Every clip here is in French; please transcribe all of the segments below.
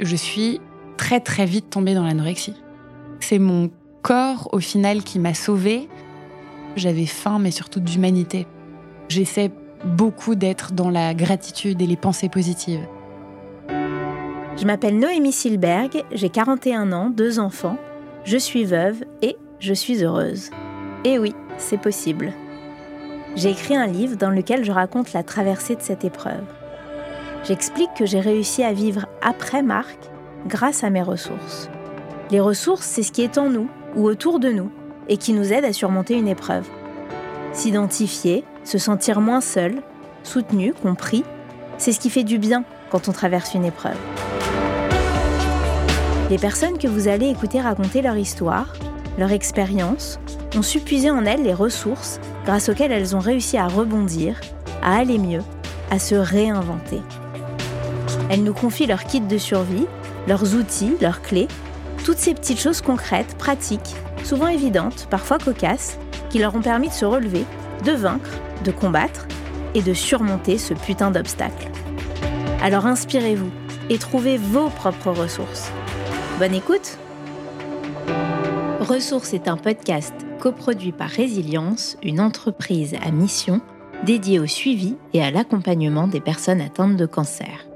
je suis très très vite tombée dans l'anorexie. C'est mon corps au final qui m'a sauvée. J'avais faim mais surtout d'humanité. J'essaie beaucoup d'être dans la gratitude et les pensées positives. Je m'appelle Noémie Silberg, j'ai 41 ans, deux enfants, je suis veuve et je suis heureuse. Et oui, c'est possible. J'ai écrit un livre dans lequel je raconte la traversée de cette épreuve. J'explique que j'ai réussi à vivre après Marc grâce à mes ressources. Les ressources, c'est ce qui est en nous ou autour de nous et qui nous aide à surmonter une épreuve. S'identifier, se sentir moins seul, soutenu, compris, c'est ce qui fait du bien quand on traverse une épreuve. Les personnes que vous allez écouter raconter leur histoire, leur expérience, ont su puiser en elles les ressources grâce auxquelles elles ont réussi à rebondir, à aller mieux, à se réinventer. Elles nous confient leur kit de survie, leurs outils, leurs clés, toutes ces petites choses concrètes, pratiques, souvent évidentes, parfois cocasses, qui leur ont permis de se relever, de vaincre, de combattre et de surmonter ce putain d'obstacle. Alors inspirez-vous et trouvez vos propres ressources. Bonne écoute Ressources est un podcast coproduit par Résilience, une entreprise à mission dédiée au suivi et à l'accompagnement des personnes atteintes de cancer.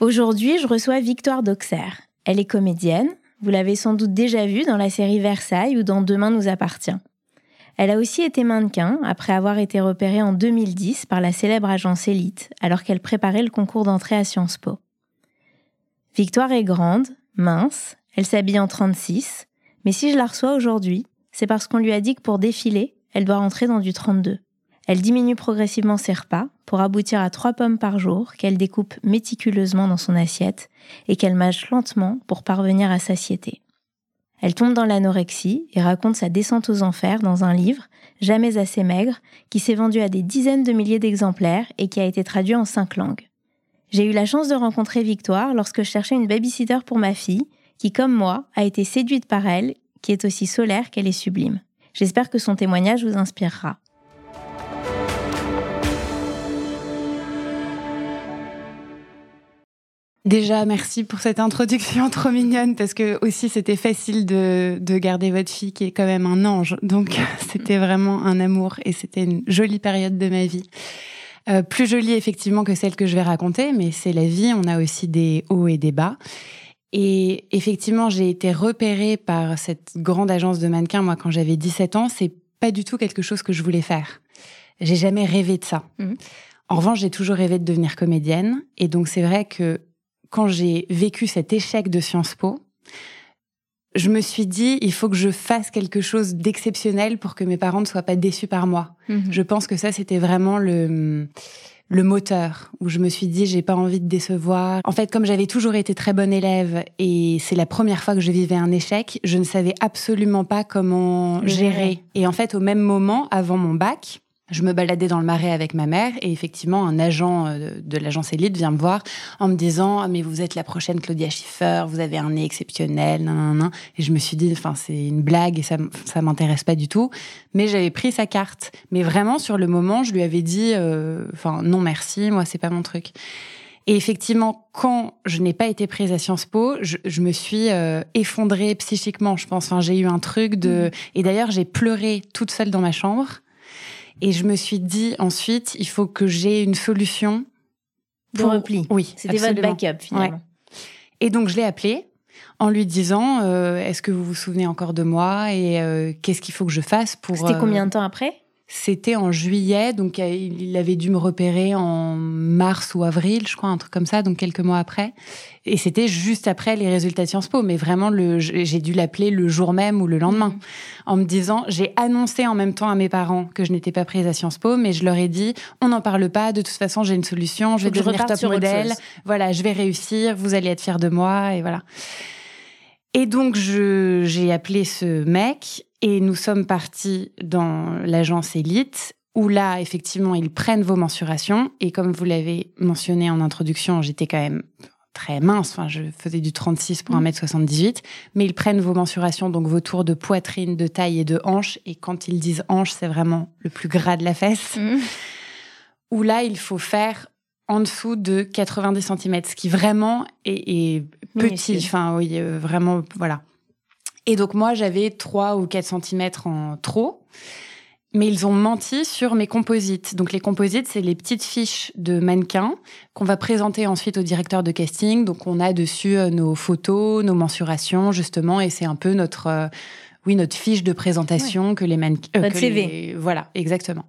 Aujourd'hui, je reçois Victoire d'Auxerre. Elle est comédienne, vous l'avez sans doute déjà vue dans la série Versailles ou dans Demain nous appartient. Elle a aussi été mannequin après avoir été repérée en 2010 par la célèbre agence Elite alors qu'elle préparait le concours d'entrée à Sciences Po. Victoire est grande, mince, elle s'habille en 36, mais si je la reçois aujourd'hui, c'est parce qu'on lui a dit que pour défiler, elle doit rentrer dans du 32. Elle diminue progressivement ses repas pour aboutir à trois pommes par jour qu'elle découpe méticuleusement dans son assiette et qu'elle mâche lentement pour parvenir à satiété. Elle tombe dans l'anorexie et raconte sa descente aux enfers dans un livre, Jamais assez maigre, qui s'est vendu à des dizaines de milliers d'exemplaires et qui a été traduit en cinq langues. J'ai eu la chance de rencontrer Victoire lorsque je cherchais une babysitter pour ma fille, qui, comme moi, a été séduite par elle, qui est aussi solaire qu'elle est sublime. J'espère que son témoignage vous inspirera. Déjà, merci pour cette introduction trop mignonne parce que aussi c'était facile de, de garder votre fille qui est quand même un ange. Donc c'était vraiment un amour et c'était une jolie période de ma vie. Euh, plus jolie effectivement que celle que je vais raconter, mais c'est la vie. On a aussi des hauts et des bas. Et effectivement, j'ai été repérée par cette grande agence de mannequins. Moi, quand j'avais 17 ans, c'est pas du tout quelque chose que je voulais faire. J'ai jamais rêvé de ça. Mmh. En revanche, j'ai toujours rêvé de devenir comédienne. Et donc, c'est vrai que quand j'ai vécu cet échec de Sciences Po, je me suis dit, il faut que je fasse quelque chose d'exceptionnel pour que mes parents ne soient pas déçus par moi. Mhm. Je pense que ça, c'était vraiment le, le moteur où je me suis dit, j'ai pas envie de décevoir. En fait, comme j'avais toujours été très bonne élève et c'est la première fois que je vivais un échec, je ne savais absolument pas comment gérer. Et en fait, au même moment, avant mon bac, je me baladais dans le marais avec ma mère et effectivement un agent euh, de l'agence Elite vient me voir en me disant ah, mais vous êtes la prochaine Claudia Schiffer, vous avez un nez exceptionnel, nan, et je me suis dit enfin c'est une blague et ça ça m'intéresse pas du tout, mais j'avais pris sa carte, mais vraiment sur le moment je lui avais dit euh, enfin non merci moi c'est pas mon truc. Et effectivement, quand je n'ai pas été prise à Sciences Po, je, je me suis euh, effondrée psychiquement, je pense. Enfin, j'ai eu un truc de... Mmh. Et d'ailleurs, j'ai pleuré toute seule dans ma chambre. Et je me suis dit ensuite, il faut que j'ai une solution. Pour... repli. Oui, c'était votre backup finalement. Et donc je l'ai appelé en lui disant euh, Est-ce que vous vous souvenez encore de moi et euh, qu'est-ce qu'il faut que je fasse pour. C'était combien de temps après? C'était en juillet, donc euh, il avait dû me repérer en mars ou avril, je crois, un truc comme ça, donc quelques mois après. Et c'était juste après les résultats de Sciences Po, mais vraiment, j'ai dû l'appeler le jour même ou le lendemain, mmh. en me disant, j'ai annoncé en même temps à mes parents que je n'étais pas prise à Sciences Po, mais je leur ai dit, on n'en parle pas, de toute façon, j'ai une solution, je vais devenir top modèle, voilà, je vais réussir, vous allez être fiers de moi, et voilà. Et donc, j'ai appelé ce mec et nous sommes partis dans l'agence Elite, où là, effectivement, ils prennent vos mensurations. Et comme vous l'avez mentionné en introduction, j'étais quand même très mince. Enfin, je faisais du 36 pour 1m78. Mais ils prennent vos mensurations, donc vos tours de poitrine, de taille et de hanche. Et quand ils disent hanche, c'est vraiment le plus gras de la fesse. Mm. Où là, il faut faire en dessous de 90 cm, ce qui vraiment est, est petit. Enfin, oui, euh, vraiment, voilà. Et donc, moi, j'avais 3 ou 4 cm en trop. Mais ils ont menti sur mes composites. Donc les composites, c'est les petites fiches de mannequins qu'on va présenter ensuite au directeur de casting. Donc on a dessus euh, nos photos, nos mensurations justement, et c'est un peu notre, euh, oui, notre fiche de présentation que les mannequins. Que CV. les- Voilà, exactement.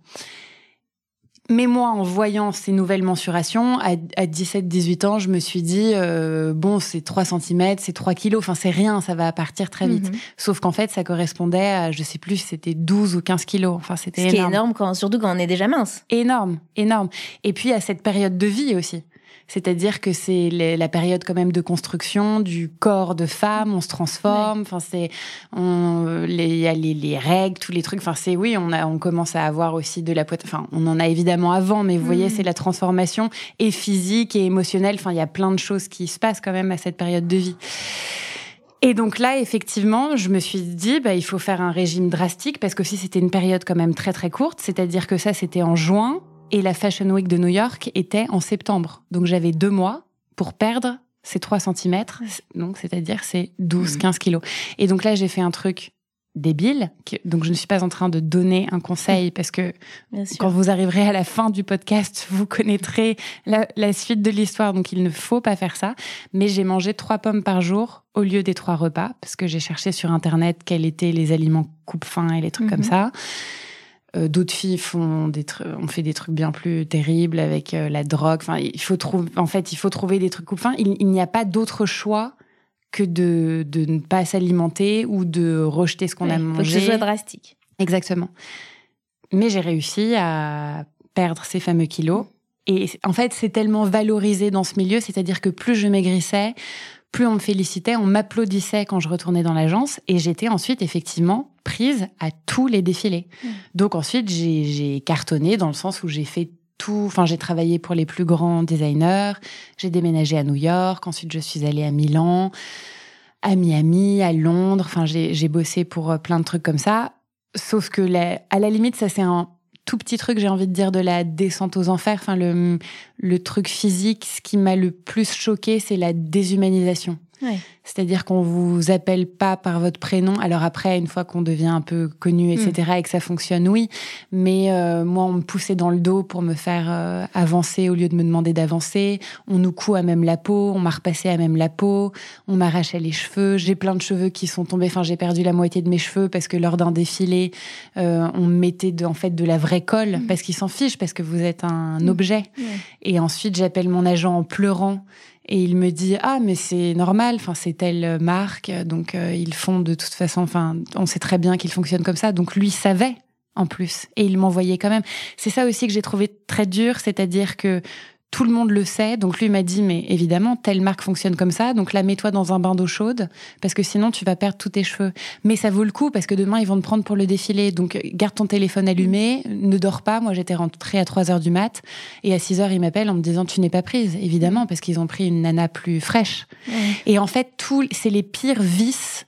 Mais moi, en voyant ces nouvelles mensurations, à, à 17-18 ans, je me suis dit, euh, bon, c'est 3 cm, c'est 3 kilos, enfin c'est rien, ça va partir très vite. Mhm. Sauf qu'en fait, ça correspondait à, je sais plus, c'était 12 ou 15 kilos. Enfin, c'était Ce qui est énorme. énorme, quand, surtout quand on est déjà mince. Énorme, énorme. Et puis à cette période de vie aussi. C'est-à-dire que c'est la période quand même de construction du corps de femme, on se transforme. Enfin, c'est on- les- il y a les, les règles, tous les trucs. Enfin, c'est oui, on a, on commence à avoir aussi de la poitrine. Enfin, on en a évidemment avant, mais vous voyez, Mhm. c'est la transformation et physique et émotionnelle. Enfin, il y a plein de choses qui se passent quand même à cette période de vie. Et donc là, effectivement, je me suis dit, bah, il faut faire un régime drastique parce que si c'était une période quand même très très courte, c'est-à-dire que ça, c'était en juin et la Fashion Week de New York était en septembre. Donc j'avais deux mois pour perdre ces 3 cm, donc c'est-à-dire ces 12-15 kilos. Et donc là, j'ai fait un truc débile, que- donc je ne suis pas en train de donner un conseil parce que quand vous arriverez à la fin du podcast, vous connaîtrez la, la suite de l'histoire, donc il ne faut pas faire ça. Mais j'ai mangé trois pommes par jour au lieu des trois repas, parce que j'ai cherché sur Internet quels étaient les aliments coupe-faim et les trucs Mhm. comme ça. Euh, D'autres filles font des trucs, on fait des trucs bien plus terribles avec euh, la drogue. Enfin, il faut trouver, en fait, il faut trouver des trucs coupe-faim. Il, il n'y a pas d'autre choix que de, de ne pas s'alimenter ou de rejeter ce qu'on a mangé. Faut que ce soit drastique. Exactement. Mais j'ai réussi à perdre ces fameux kilos. Et en fait, c'est tellement valorisé dans ce milieu, c'est-à-dire que plus je maigrissais, plus on me félicitait, on m'applaudissait quand je retournais dans l'agence. Et j'étais ensuite effectivement prise à tous les défilés. Mm. Donc ensuite, j'ai cartonné dans le sens où j'ai fait tout. Enfin, j'ai travaillé pour les plus grands designers. J'ai déménagé à New York. Ensuite, je suis allée à Milan, à Miami, à Londres. Enfin, j'ai bossé pour euh, plein de trucs comme ça. Sauf que la- à la limite, ça c'est un tout petit truc, j'ai envie de dire, de la descente aux enfers. Enfin, le, le truc physique, ce qui m'a le plus choqué, c'est la déshumanisation. Ouais. C'est-à-dire qu'on vous appelle pas par votre prénom. Alors après, une fois qu'on devient un peu connu, etc., et que ça fonctionne, oui. Mais euh, moi, on me poussait dans le dos pour me faire euh, avancer au lieu de me demander d'avancer. On nous coud à même la peau, on m'a repassé à même la peau, on m'arrachait les cheveux. J'ai plein de cheveux qui sont tombés. Enfin, j'ai perdu la moitié de mes cheveux parce que lors d'un défilé, euh, on me mettait de, en fait de la vraie colle parce qu'ils s'en fichent parce que vous êtes un Mm. objet. Et ensuite, j'appelle mon agent en pleurant. Et il me dit ah mais c'est normal, enfin c'est telle marque, donc euh, ils font de toute façon, enfin on sait très bien qu'ils fonctionnent comme ça, donc lui savait en plus et il m'envoyait quand même. C'est ça aussi que j'ai trouvé très dur, c'est-à-dire que tout le monde le sait, donc lui m'a dit mais évidemment telle marque fonctionne comme ça, donc là mets-toi dans un bain d'eau chaude parce que sinon tu vas perdre tous tes cheveux. Mais ça vaut le coup parce que demain ils vont te prendre pour le défilé, donc garde ton téléphone allumé, ne dors pas. Moi j'étais rentrée à 3 heures du mat et à 6 heures, ils m'appellent en me disant tu n'es pas prise, évidemment, parce qu'ils ont pris une nana plus fraîche. Et en fait, tout, c'est les pires vices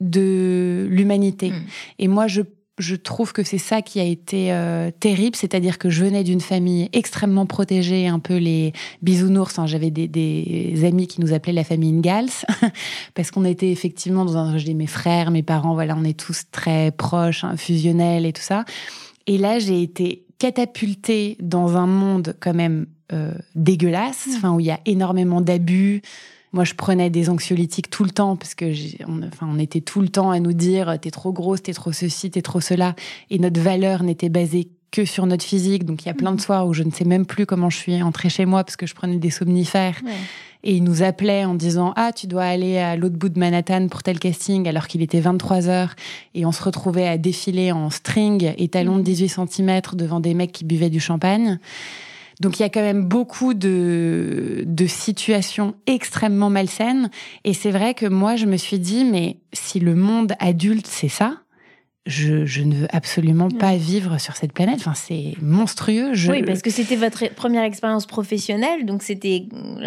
de l'humanité. Mm. Et moi, je, je trouve que c'est ça qui a été euh, terrible, c'est-à-dire que je venais d'une famille extrêmement protégée, un peu les bisounours. hein. J'avais des, des amis qui nous appelaient la famille Ingalls, parce qu'on était effectivement dans un... Je dis mes frères, mes parents, voilà, on est tous très proches, hein, fusionnels et tout ça. Et là, j'ai été catapultée dans un monde quand même euh, dégueulasse, enfin où il y a énormément d'abus. Moi, je prenais des anxiolytiques tout le temps parce que, on, enfin, on était tout le temps à nous dire t'es trop grosse, t'es trop ceci, t'es trop cela, et notre valeur n'était basée que sur notre physique. Donc, il y a plein de soirs où je ne sais même plus comment je suis entrée chez moi parce que je prenais des somnifères. Ouais. Et il nous appelait en disant Ah, tu dois aller à l'autre bout de Manhattan pour tel casting, alors qu'il était 23 heures. Et on se retrouvait à défiler en string et talons de 18 cm devant des mecs qui buvaient du champagne. Donc il y a quand même beaucoup de, de situations extrêmement malsaines. Et c'est vrai que moi, je me suis dit Mais si le monde adulte, c'est ça, je, ne veux absolument pas vivre sur cette planète. Enfin, c'est monstrueux. Oui, parce que c'était votre première expérience professionnelle, donc c'était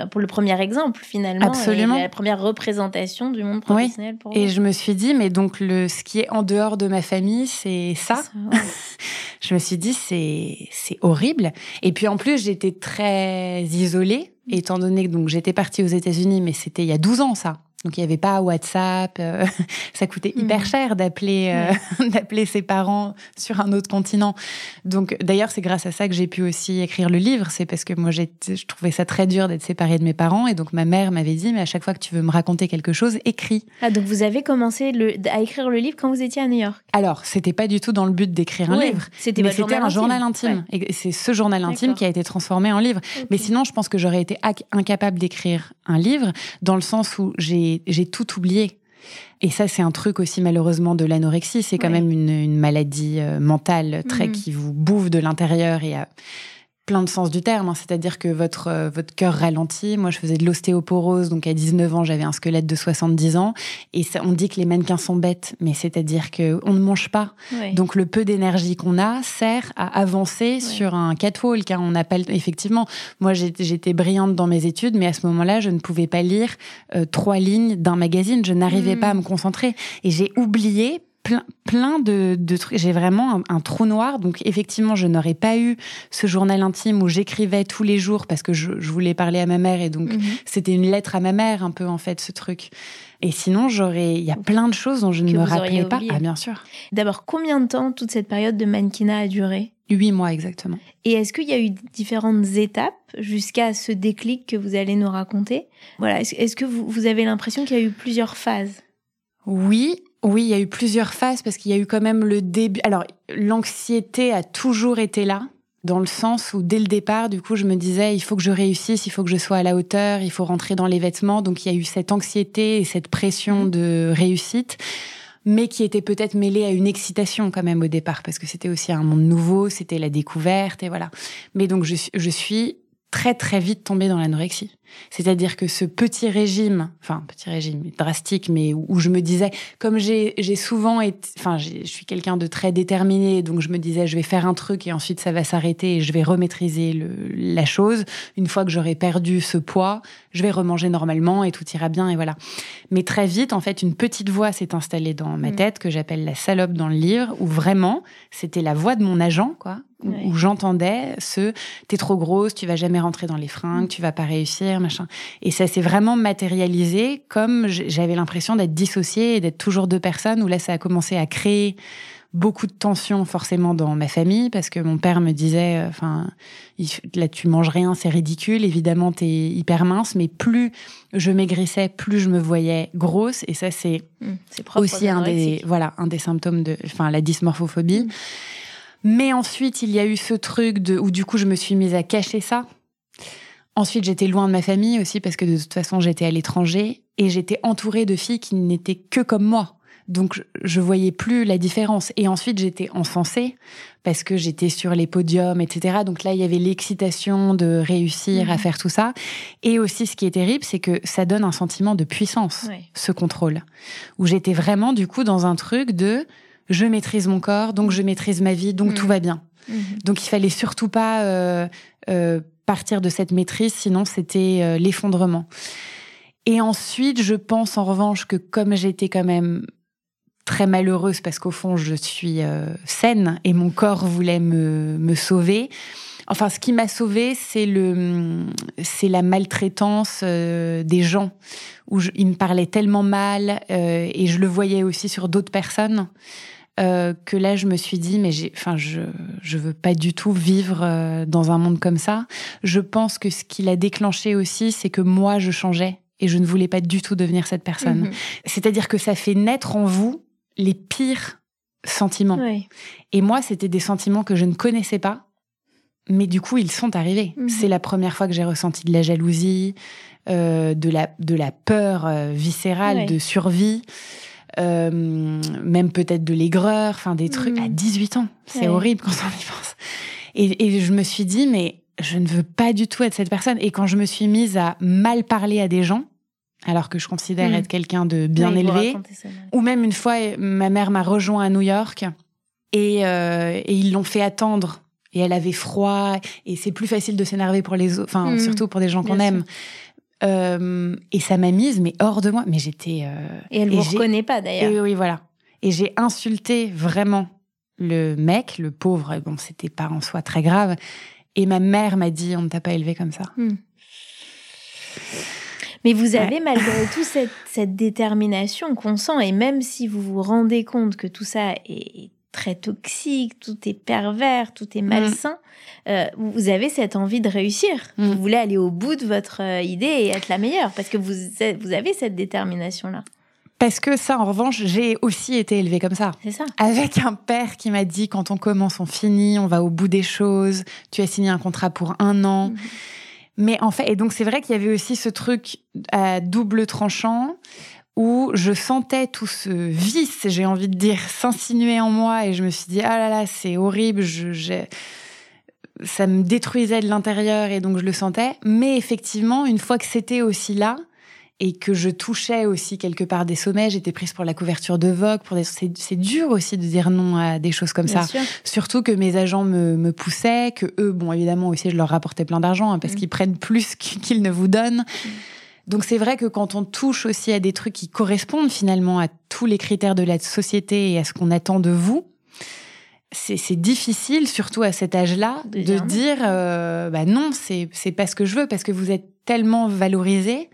pour le premier exemple finalement. Absolument. la première représentation du monde professionnel pour. Et je me suis dit, mais donc le, ce qui est en dehors de ma famille, c'est ça. je me suis dit, c'est c'est horrible. Et puis en plus, j'étais très isolée, étant donné que donc j'étais partie aux États-Unis, mais c'était il y a 12 ans ça. Donc il n'y avait pas WhatsApp, euh, ça coûtait hyper hmm. cher d'appeler euh, d'appeler ses parents sur un autre continent. Donc d'ailleurs c'est grâce à ça que j'ai pu aussi écrire le livre, c'est parce que moi je trouvais ça très dur d'être séparée de mes parents et donc ma mère m'avait dit mais à chaque fois que tu veux me raconter quelque chose, écris. Ah donc vous avez commencé le, à écrire le livre quand vous étiez à New York? Alors c'était pas du tout dans le but d'écrire un livre, c'était mais c'était un journal intime et c'est ce journal intime qui a été transformé en livre. Mais sinon je pense que j'aurais été incapable d'écrire un livre dans le sens où j'ai j'ai tout oublié. Et ça, c'est un truc aussi malheureusement de l'anorexie. C'est quand même une, maladie euh, mentale très mhm. qui vous bouffe de l'intérieur et plein de sens du terme. Hein. C'est-à-dire que votre, euh, votre cœur ralentit. Moi, je faisais de l'ostéoporose, donc à 19 ans, j'avais un squelette de 70 ans. Et ça, on dit que les mannequins sont bêtes, mais c'est-à-dire qu'on ne mange pas. Donc le peu d'énergie qu'on a sert à avancer sur un catwalk. Hein. On pas effectivement. Moi, j'étais brillante dans mes études, mais à ce moment-là, je ne pouvais pas lire euh, trois lignes d'un magazine. Je n'arrivais mmh. pas à me concentrer. Et j'ai oublié plein, de, trucs. J'ai vraiment un, trou noir. Donc, effectivement, je n'aurais pas eu ce journal intime où j'écrivais tous les jours parce que je, voulais parler à ma mère. Et donc, mhm. c'était une lettre à ma mère, un peu, en fait, ce truc. Et sinon, j'aurais. Il y a plein de choses dont je ne me rappelais pas. Ah, bien sûr. D'abord, combien de temps toute cette période de mannequinat a duré? Huit mois exactement. Et est-ce qu'il y a eu différentes étapes jusqu'à ce déclic que vous allez nous raconter? Voilà. Est-ce que vous avez l'impression qu'il y a eu plusieurs phases? Oui, oui, il y a eu plusieurs phases parce qu'il y a eu quand même le début. Alors, l'anxiété a toujours été là, dans le sens où dès le départ, du coup, je me disais, il faut que je réussisse, il faut que je sois à la hauteur, il faut rentrer dans les vêtements. Donc, il y a eu cette anxiété et cette pression mmh. de réussite mais qui était peut-être mêlée à une excitation quand même au départ, parce que c'était aussi un monde nouveau, c'était la découverte, et voilà. Mais donc je, je suis très très vite tombée dans l'anorexie. C'est-à-dire que ce petit régime, enfin petit régime drastique, mais où, je me disais, comme j'ai souvent été, enfin je suis quelqu'un de très déterminé, donc je me disais je vais faire un truc et ensuite ça va s'arrêter et je vais remaîtriser le, la chose. Une fois que j'aurai perdu ce poids, je vais remanger normalement et tout ira bien et voilà. Mais très vite, en fait, une petite voix s'est installée dans ma mm. tête que j'appelle la salope dans le livre, où vraiment c'était la voix de mon agent, quoi, où, j'entendais ce t'es trop grosse, tu vas jamais rentrer dans les fringues, mm. tu vas pas réussir, machin. Et ça s'est vraiment matérialisé comme j'avais l'impression d'être dissociée et d'être toujours deux personnes, où là ça a commencé à créer beaucoup de tensions forcément dans ma famille parce que mon père me disait euh, enfin là tu manges rien c'est ridicule évidemment t'es hyper mince mais plus je maigrissais plus je me voyais grosse et ça c'est mmh, aussi un des voilà un des symptômes de enfin la dysmorphophobie mmh. Mais ensuite, il y a eu ce truc de, où du coup, je me suis mise à cacher ça. Ensuite, j'étais loin de ma famille aussi parce que de toute façon, j'étais à l'étranger et j'étais entourée de filles qui n'étaient que comme moi. Donc, je voyais plus la différence. Et ensuite, j'étais encensée parce que j'étais sur les podiums, etc. Donc là, il y avait l'excitation de réussir à mhm. faire tout ça. Et aussi, ce qui est terrible, c'est que ça donne un sentiment de puissance, ce contrôle. Où j'étais vraiment, du coup, dans un truc de je maîtrise mon corps, donc je maîtrise ma vie, donc tout mm. va bien. Mm-hmm. Donc il fallait surtout pas euh, euh, partir de cette maîtrise, sinon c'était euh, l'effondrement. Et ensuite, je pense en revanche que comme j'étais quand même très malheureuse parce qu'au fond je suis saine et mon corps voulait me, me sauver. Enfin, ce qui m'a sauvée, c'est le, c'est la maltraitance des gens où ils me parlaient tellement mal et je le voyais aussi sur d'autres personnes. Euh, que là, je me suis dit, mais j'ai, enfin, je, je veux pas du tout vivre euh, dans un monde comme ça. Je pense que ce qui l'a déclenché aussi, c'est que moi, je changeais et je ne voulais pas du tout devenir cette personne. Mhm. C'est-à-dire que ça fait naître en vous les pires sentiments. Et moi, c'était des sentiments que je ne connaissais pas, mais du coup, ils sont arrivés. Mhm. C'est la première fois que j'ai ressenti de la jalousie, euh, de, la, de la peur viscérale, de survie. Euh, même peut-être de l'aigreur, enfin des trucs à 18 mm. ans. C'est horrible quand on y pense. Et, je me suis dit, mais je ne veux pas du tout être cette personne. Et quand je me suis mise à mal parler à des gens, alors que je considère être quelqu'un de bien élevé. Ou même une fois, ma mère m'a rejoint à New York et, et ils l'ont fait attendre et elle avait froid et c'est plus facile de s'énerver pour les autres, enfin surtout pour des gens qu'on aime. Euh, et ça m'a mise, mais hors de moi. Mais j'étais. Euh, et elle ne vous reconnaît pas d'ailleurs. Oui, oui, voilà. Et j'ai insulté vraiment le mec, le pauvre. Bon, c'était pas en soi très grave. Et ma mère m'a dit on ne t'a pas élevé comme ça. Hmm. Mais vous avez malgré tout cette, cette détermination qu'on sent, et même si vous vous rendez compte que tout ça est très toxique, tout est pervers, tout est malsain, mm. euh, vous avez cette envie de réussir. Mm. Vous voulez aller au bout de votre euh, idée et être la meilleure parce que vous, vous avez cette détermination-là. Parce que ça, en revanche, j'ai aussi été élevée comme ça. C'est ça. Avec un père qui m'a dit quand on commence, on finit, on va au bout des choses. Tu as signé un contrat pour un an. Mm. Mais en fait, et donc c'est vrai qu'il y avait aussi ce truc à double tranchant où je sentais tout ce vice, j'ai envie de dire, s'insinuer en moi et je me suis dit, ah là là, c'est horrible, je, ça me détruisait de l'intérieur et donc je le sentais. Mais effectivement, une fois que c'était aussi là et que je touchais aussi quelque part des sommets, j'étais prise pour la couverture de Vogue, pour des... c'est dur aussi de dire non à des choses comme ça. Surtout que mes agents me, poussaient, que eux, bon évidemment aussi je leur rapportais plein d'argent hein, parce mm. qu'ils prennent plus qu'ils ne vous donnent. Mm. Donc c'est vrai que quand on touche aussi à des trucs qui correspondent finalement à tous les critères de la société et à ce qu'on attend de vous, c'est difficile, surtout à cet âge-là, de, dire euh, bah non, c'est pas ce que je veux parce que vous êtes tellement valorisé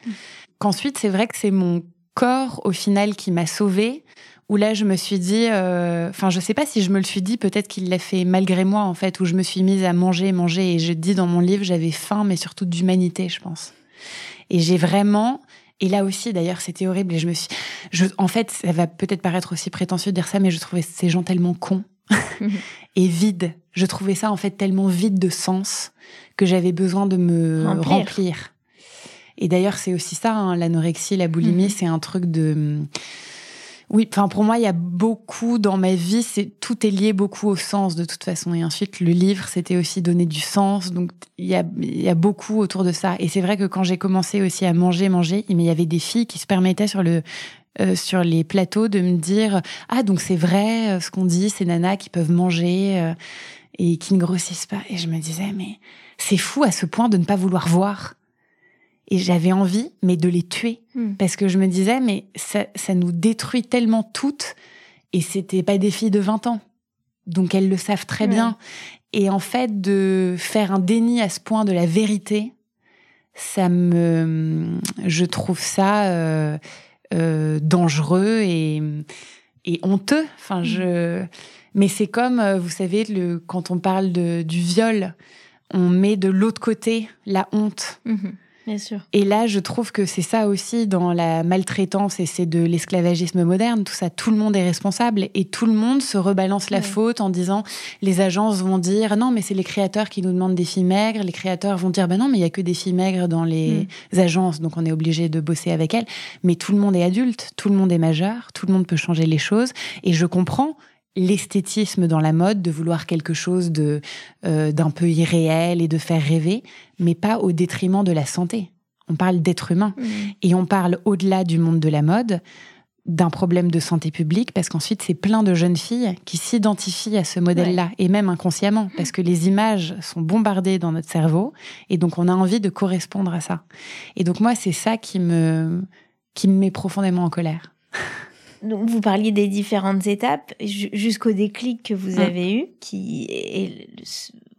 qu'ensuite c'est vrai que c'est mon corps au final qui m'a sauvée. Où là, je me suis dit, euh, enfin, je sais pas si je me le suis dit, peut-être qu'il l'a fait malgré moi en fait, où je me suis mise à manger, manger, et je dis dans mon livre, j'avais faim, mais surtout d'humanité, je pense. Et j'ai vraiment, et là aussi d'ailleurs c'était horrible, et je me suis, je, en fait ça va peut-être paraître aussi prétentieux de dire ça, mais je trouvais ces gens tellement cons et vides. Je trouvais ça en fait tellement vide de sens que j'avais besoin de me remplir. Et d'ailleurs c'est aussi ça, hein, l'anorexie, la boulimie, mhm. c'est un truc de oui, enfin pour moi, il y a beaucoup dans ma vie, c'est tout est lié beaucoup au sens de toute façon. Et ensuite, le livre, c'était aussi donner du sens. Donc il y a, y a beaucoup autour de ça. Et c'est vrai que quand j'ai commencé aussi à manger, manger, il y avait des filles qui se permettaient sur le euh, sur les plateaux de me dire ah donc c'est vrai euh, ce qu'on dit, ces nanas qui peuvent manger euh, et qui ne grossissent pas. Et je me disais mais c'est fou à ce point de ne pas vouloir voir. Et j'avais envie, mais de les tuer. Hmm. Parce que je me disais, mais ça, ça nous détruit tellement toutes. Et c'était pas des filles de 20 ans. Donc elles le savent très bien. Et en fait, de faire un déni à ce point de la vérité, ça me. Je trouve ça euh, euh, dangereux et, et honteux. Enfin, hmm. je. Mais c'est comme, euh, vous savez, le, quand on parle de, du viol, on met de l'autre côté la honte. Hmm. Bien sûr. Et là, je trouve que c'est ça aussi dans la maltraitance et c'est de l'esclavagisme moderne. Tout ça, tout le monde est responsable et tout le monde se rebalance la faute en disant les agences vont dire non, mais c'est les créateurs qui nous demandent des filles maigres. Les créateurs vont dire ben non, mais il y a que des filles maigres dans les mm. agences, donc on est obligé de bosser avec elles. Mais tout le monde est adulte, tout le monde est majeur, tout le monde peut changer les choses. Et je comprends l'esthétisme dans la mode, de vouloir quelque chose de euh, d'un peu irréel et de faire rêver, mais pas au détriment de la santé. On parle d'être humain mmh. et on parle au-delà du monde de la mode d'un problème de santé publique parce qu'ensuite c'est plein de jeunes filles qui s'identifient à ce modèle-là et même inconsciemment parce que les images sont bombardées dans notre cerveau et donc on a envie de correspondre à ça. Et donc moi c'est ça qui me qui me met profondément en colère. Donc, vous parliez des différentes étapes jusqu'au déclic que vous mm. avez eu, qui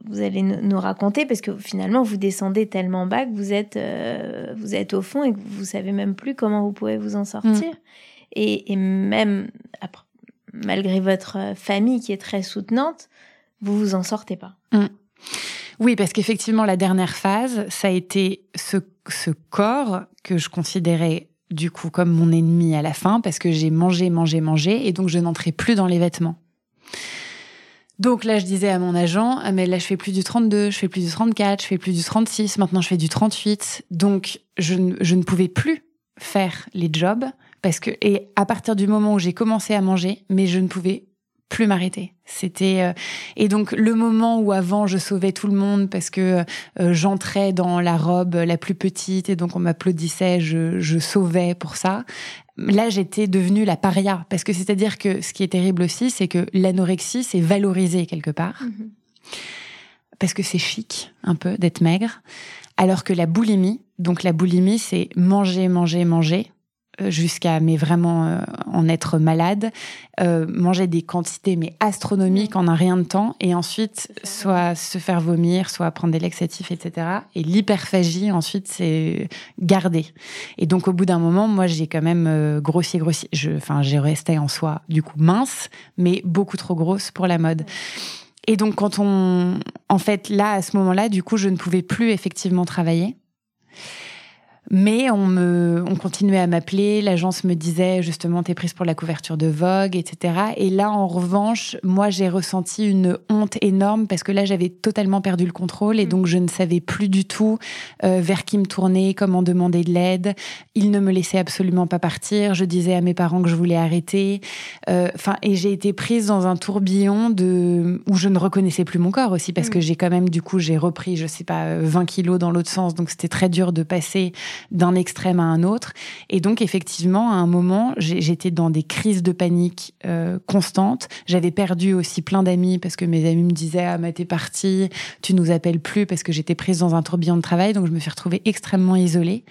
vous allez nous raconter parce que finalement vous descendez tellement bas que vous êtes euh, vous êtes au fond et que vous savez même plus comment vous pouvez vous en sortir. Mm. Et, même malgré votre famille qui est très soutenante, vous vous en sortez pas. Mm. Oui, parce qu'effectivement, la dernière phase, ça a été ce, ce corps que je considérais du coup comme mon ennemi à la fin parce que j'ai mangé, mangé, mangé et donc je n'entrais plus dans les vêtements. Donc là, je disais à mon agent, ah, mais là, je fais plus du 32, je fais plus du 34, je fais plus du 36, maintenant je fais du 38. Donc, je, je ne pouvais plus faire les jobs parce que, et à partir du moment où j'ai commencé à manger, mais je ne pouvais plus m'arrêter. C'était euh, et donc le moment où avant je sauvais tout le monde parce que euh, j'entrais dans la robe la plus petite et donc on m'applaudissait, je, je sauvais pour ça. Là, j'étais devenue la paria parce que c'est-à-dire que ce qui est terrible aussi, c'est que l'anorexie c'est valorisé quelque part. Mhm. Parce que c'est chic un peu d'être maigre, alors que la boulimie, donc la boulimie, c'est manger, manger, manger, jusqu'à mais vraiment euh, en être malade, euh, manger des quantités mais astronomiques en un rien de temps, et ensuite soit se faire vomir, soit prendre des laxatifs, etc. Et l'hyperphagie ensuite c'est garder. Et donc au bout d'un moment, moi j'ai quand même grossi, grossi. Enfin j'ai resté en soi du coup mince, mais beaucoup trop grosse pour la mode. Et donc quand on, en fait là à ce moment-là, du coup je ne pouvais plus effectivement travailler. Mais on me, on continuait à m'appeler. L'agence me disait justement, t'es prise pour la couverture de Vogue, etc. Et là, en revanche, moi, j'ai ressenti une honte énorme parce que là, j'avais totalement perdu le contrôle et mm. donc je ne savais plus du tout euh, vers qui me tourner, comment demander de l'aide. Ils ne me laissaient absolument pas partir. Je disais à mes parents que je voulais arrêter. Euh, enfin, et j'ai été prise dans un tourbillon de où je ne reconnaissais plus mon corps aussi parce que mm. j'ai quand même du coup j'ai repris, je sais pas, 20 kilos dans l'autre sens. Donc c'était très dur de passer d'un extrême à un autre. Et donc, effectivement, à un moment, j'étais dans des crises de panique euh, constantes. J'avais perdu aussi plein d'amis parce que mes amis me disaient Ah, mais t'es partie, tu nous appelles plus parce que j'étais prise dans un tourbillon de travail. Donc, je me suis retrouvée extrêmement isolée.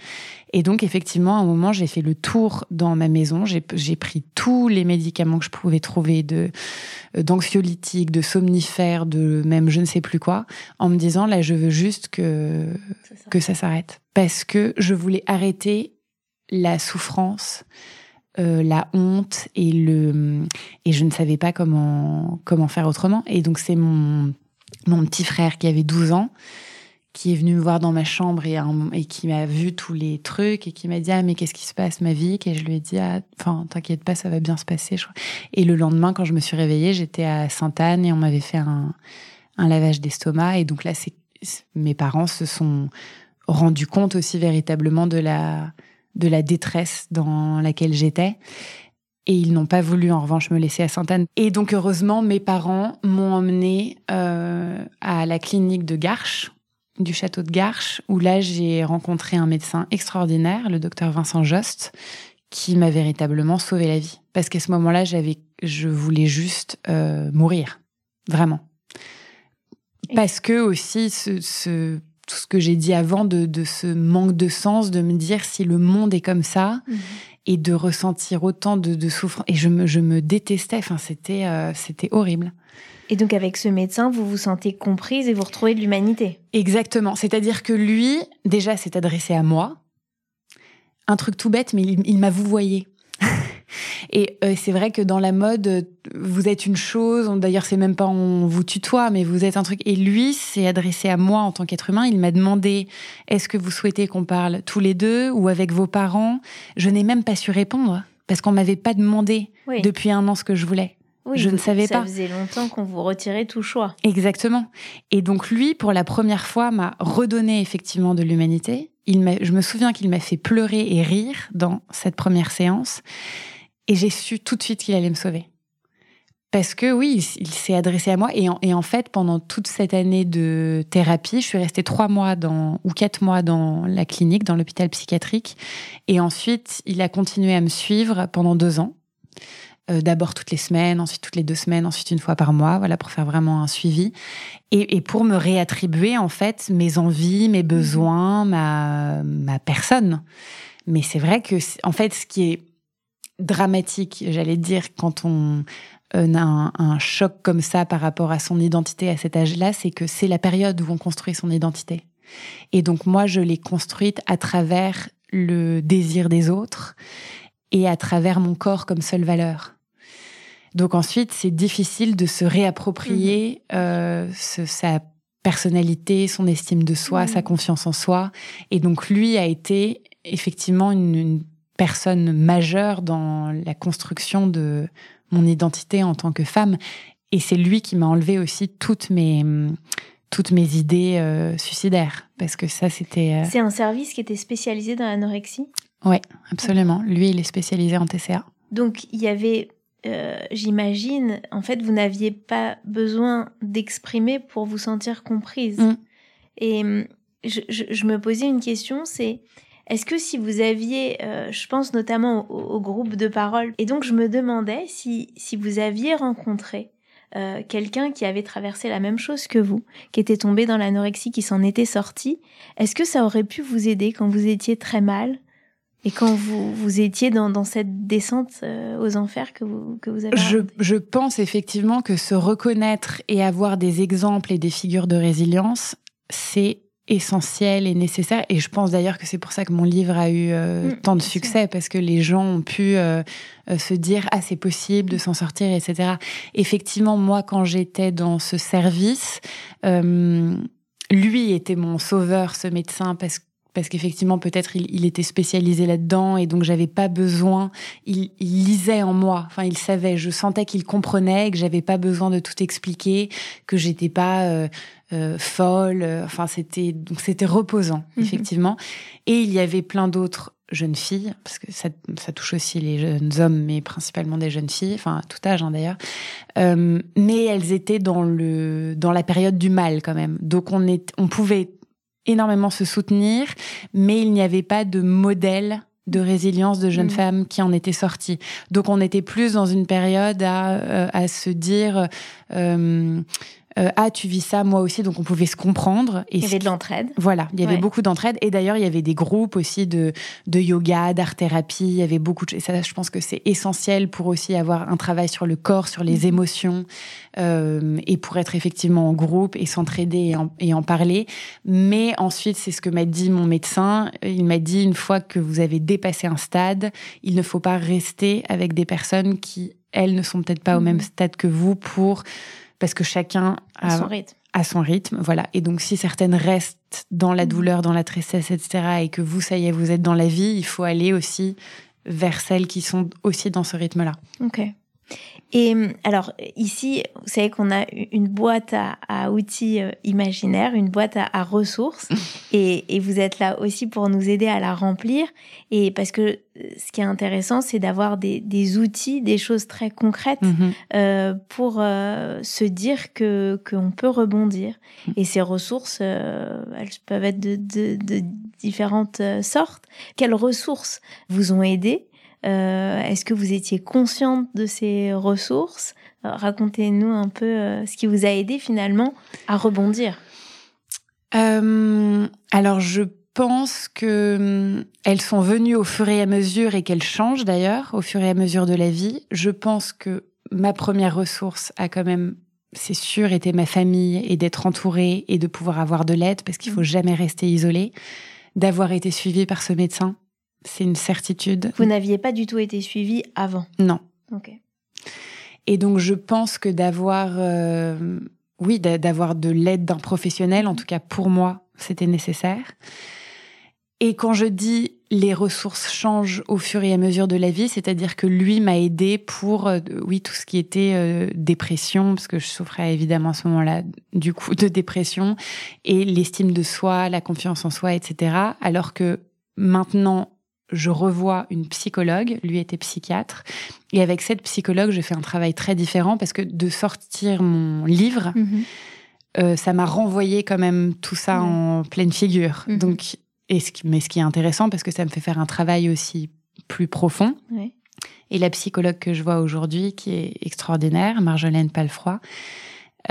Et donc, effectivement, à un moment, j'ai fait le tour dans ma maison. J'ai pris tous les médicaments que je pouvais trouver de euh, d'anxiolytiques, de somnifères, de même je ne sais plus quoi, en me disant là, je veux juste que que ça s'arrête, parce que je voulais arrêter la souffrance. Euh, la honte et le et je ne savais pas comment comment faire autrement et donc c'est mon mon petit frère qui avait 12 ans qui est venu me voir dans ma chambre et, qui m'a vu tous les trucs et qui m'a dit ah mais qu'est-ce qui se passe ma vie? Et je lui ai dit ah enfin t'inquiète pas ça va bien se passer je crois. et le lendemain quand je me suis réveillée j'étais à Sainte-Anne et on m'avait fait un, un lavage d'estomac et donc là c'est mes parents se sont rendus compte aussi véritablement de la de la détresse dans laquelle j'étais et ils n'ont pas voulu en revanche me laisser à Sainte-Anne. Et donc heureusement, mes parents m'ont emmené euh, à la clinique de Garches, du château de Garches, où là j'ai rencontré un médecin extraordinaire, le docteur Vincent Jost, qui m'a véritablement sauvé la vie. Parce qu'à ce moment-là, j'avais, je voulais juste euh, mourir, vraiment. Parce que aussi, ce, tout ce que j'ai dit avant de, ce manque de sens, de me dire si le monde est comme ça, mhm. Et de ressentir autant de, souffrance. Et je me, je me détestais. Enfin, c'était, euh, c'était horrible. Et donc avec ce médecin, vous vous sentez comprise et vous retrouvez de l'humanité. Exactement. C'est-à-dire que lui, déjà, s'est adressé à moi. Un truc tout bête, mais il, m'a vous voyé. Et euh, c'est vrai que dans la mode, vous êtes une chose. D'ailleurs, c'est même pas on vous tutoie, mais vous êtes un truc. Et lui s'est adressé à moi en tant qu'être humain. Il m'a demandé est-ce que vous souhaitez qu'on parle tous les deux ou avec vos parents? Je n'ai même pas su répondre parce qu'on m'avait pas demandé depuis un an ce que je voulais je ne savais pas. Ça faisait longtemps qu'on vous retirait tout choix. Exactement. Et donc lui, pour la première fois, m'a redonné effectivement de l'humanité. Il je me souviens qu'il m'a fait pleurer et rire dans cette première séance. Et j'ai su tout de suite qu'il allait me sauver. Parce que oui, il, s'est adressé à moi. Et en, et en, fait, pendant toute cette année de thérapie, je suis restée trois mois dans, ou quatre mois dans la clinique, dans l'hôpital psychiatrique. Et ensuite, il a continué à me suivre pendant deux ans. Euh, d'abord toutes les semaines, ensuite toutes les deux semaines, ensuite une fois par mois, voilà, pour faire vraiment un suivi. Et, pour me réattribuer, en fait, mes envies, mes besoins, ma, ma personne. Mais c'est vrai que, en fait, ce qui est dramatique, j'allais dire, quand on euh, a un, un, choc comme ça par rapport à son identité à cet âge-là, c'est que c'est la période où on construit son identité. Et donc moi, je l'ai construite à travers le désir des autres et à travers mon corps comme seule valeur. Donc ensuite, c'est difficile de se réapproprier mhm. euh, sa personnalité, son estime de soi, sa mhm. confiance en soi. Et donc lui a été effectivement une, personne majeure dans la construction de mon identité en tant que femme. Et c'est lui qui m'a enlevé aussi toutes mes toutes mes idées euh, suicidaires parce que ça c'était. Euh, c'est un service qui était spécialisé dans l'anorexie? Oui, absolument. Lui, il est spécialisé en TCA. Donc, il y avait euh, j'imagine, en fait, vous n'aviez pas besoin d'exprimer pour vous sentir comprise. Mm. Et hum, je, je- je me posais une question, c'est est-ce que si vous aviez, euh, je pense notamment au, au groupe de parole, et donc je me demandais si, si vous aviez rencontré euh, quelqu'un qui avait traversé la même chose que vous, qui était tombé dans l'anorexie, qui s'en était sorti, est-ce que ça aurait pu vous aider quand vous étiez très mal et quand vous, vous étiez dans, dans cette descente euh, aux enfers que vous, que vous avez Je, je pense effectivement que se reconnaître et avoir des exemples et des figures de résilience, c'est essentiel et nécessaire. Et je pense d'ailleurs que c'est pour ça que mon livre a eu euh, Mm, tant de succès, parce que les gens ont pu euh, euh, se dire ah c'est possible de s'en sortir, etc. Effectivement, moi quand j'étais dans ce service, euh, lui était mon sauveur, ce médecin, parce que parce qu'effectivement peut-être il, il était spécialisé là-dedans et donc j'avais pas besoin il, il lisait en moi. Enfin il savait. Je sentais qu'il comprenait que j'avais pas besoin de tout expliquer que j'étais pas euh, euh, folle. Enfin c'était donc c'était reposant Mhm. effectivement. Et il y avait plein d'autres jeunes filles parce que ça, ça touche aussi les jeunes hommes mais principalement des jeunes filles enfin à tout âge hein, d'ailleurs. Euh, mais elles étaient dans le dans la période du mal quand même. Donc on est on pouvait énormément se soutenir, mais il n'y avait pas de modèle de résilience de jeunes Mhm. femmes qui en étaient sorties. Donc on était plus dans une période à, euh, à se dire euh, euh, ah tu vis ça moi aussi donc on pouvait se comprendre et Il y avait de l'entraide. voilà, il y avait Ouais. beaucoup d'entraide et d'ailleurs il y avait des groupes aussi de, de yoga, d'art thérapie, il y avait beaucoup de et ça je pense que c'est essentiel pour aussi avoir un travail sur le corps, sur les Mhm. émotions euh, et pour être effectivement en groupe et s'entraider et en, et en parler. Mais ensuite c'est ce que m'a dit mon médecin, il m'a dit une fois que vous avez dépassé un stade, il ne faut pas rester avec des personnes qui elles ne sont peut-être pas au Mhm. même stade que vous pour parce que chacun a, son rythme. à son rythme, voilà. Et donc, si certaines restent dans la Mhm. douleur, dans la tristesse, etc., et que vous, ça y est, vous êtes dans la vie, il faut aller aussi vers celles qui sont aussi dans ce rythme-là. Ok. Et hum, alors ici, vous savez qu'on a une boîte à, à outils euh, imaginaires, une boîte à, à ressources, et, et vous êtes là aussi pour nous aider à la remplir. Et parce que euh, ce qui est intéressant, c'est d'avoir des, des outils, des choses très concrètes Mhm. euh, pour euh, se dire que qu'on peut rebondir. Mm. Et ces ressources, euh, elles peuvent être de, de, de différentes euh, sortes. Quelles ressources vous ont aidé Euh, Est-ce que vous étiez consciente de ces ressources? Euh, Racontez-nous un peu euh, ce qui vous a aidé finalement à rebondir. Euh, alors, je pense que hum, elles sont venues au fur et à mesure et qu'elles changent d'ailleurs au fur et à mesure de la vie. Je pense que ma première ressource a quand même, c'est sûr, été ma famille et d'être entourée et de pouvoir avoir de l'aide parce qu'il faut jamais rester isolé. D'avoir été suivie par ce médecin, c'est une certitude. Vous n'aviez pas du tout été suivi avant. Non. Ok. Et donc, je pense que d'avoir, euh, oui, d'a- d'avoir de l'aide d'un professionnel, en tout cas pour moi, c'était nécessaire. Et quand je dis les ressources changent au fur et à mesure de la vie, c'est-à-dire que lui m'a aidé pour, euh, oui, tout ce qui était euh, dépression, parce que je souffrais évidemment à ce moment-là du coup de dépression, et l'estime de soi, la confiance en soi, etc. Alors que maintenant, je revois une psychologue, lui était psychiatre, et avec cette psychologue, je fais un travail très différent parce que de sortir mon livre, Mhm. euh, ça m'a renvoyé quand même tout ça en pleine figure. Mhm. Donc, et ce qui, mais ce qui est intéressant parce que ça me fait faire un travail aussi plus profond. Et la psychologue que je vois aujourd'hui, qui est extraordinaire, Marjolaine Palfroy,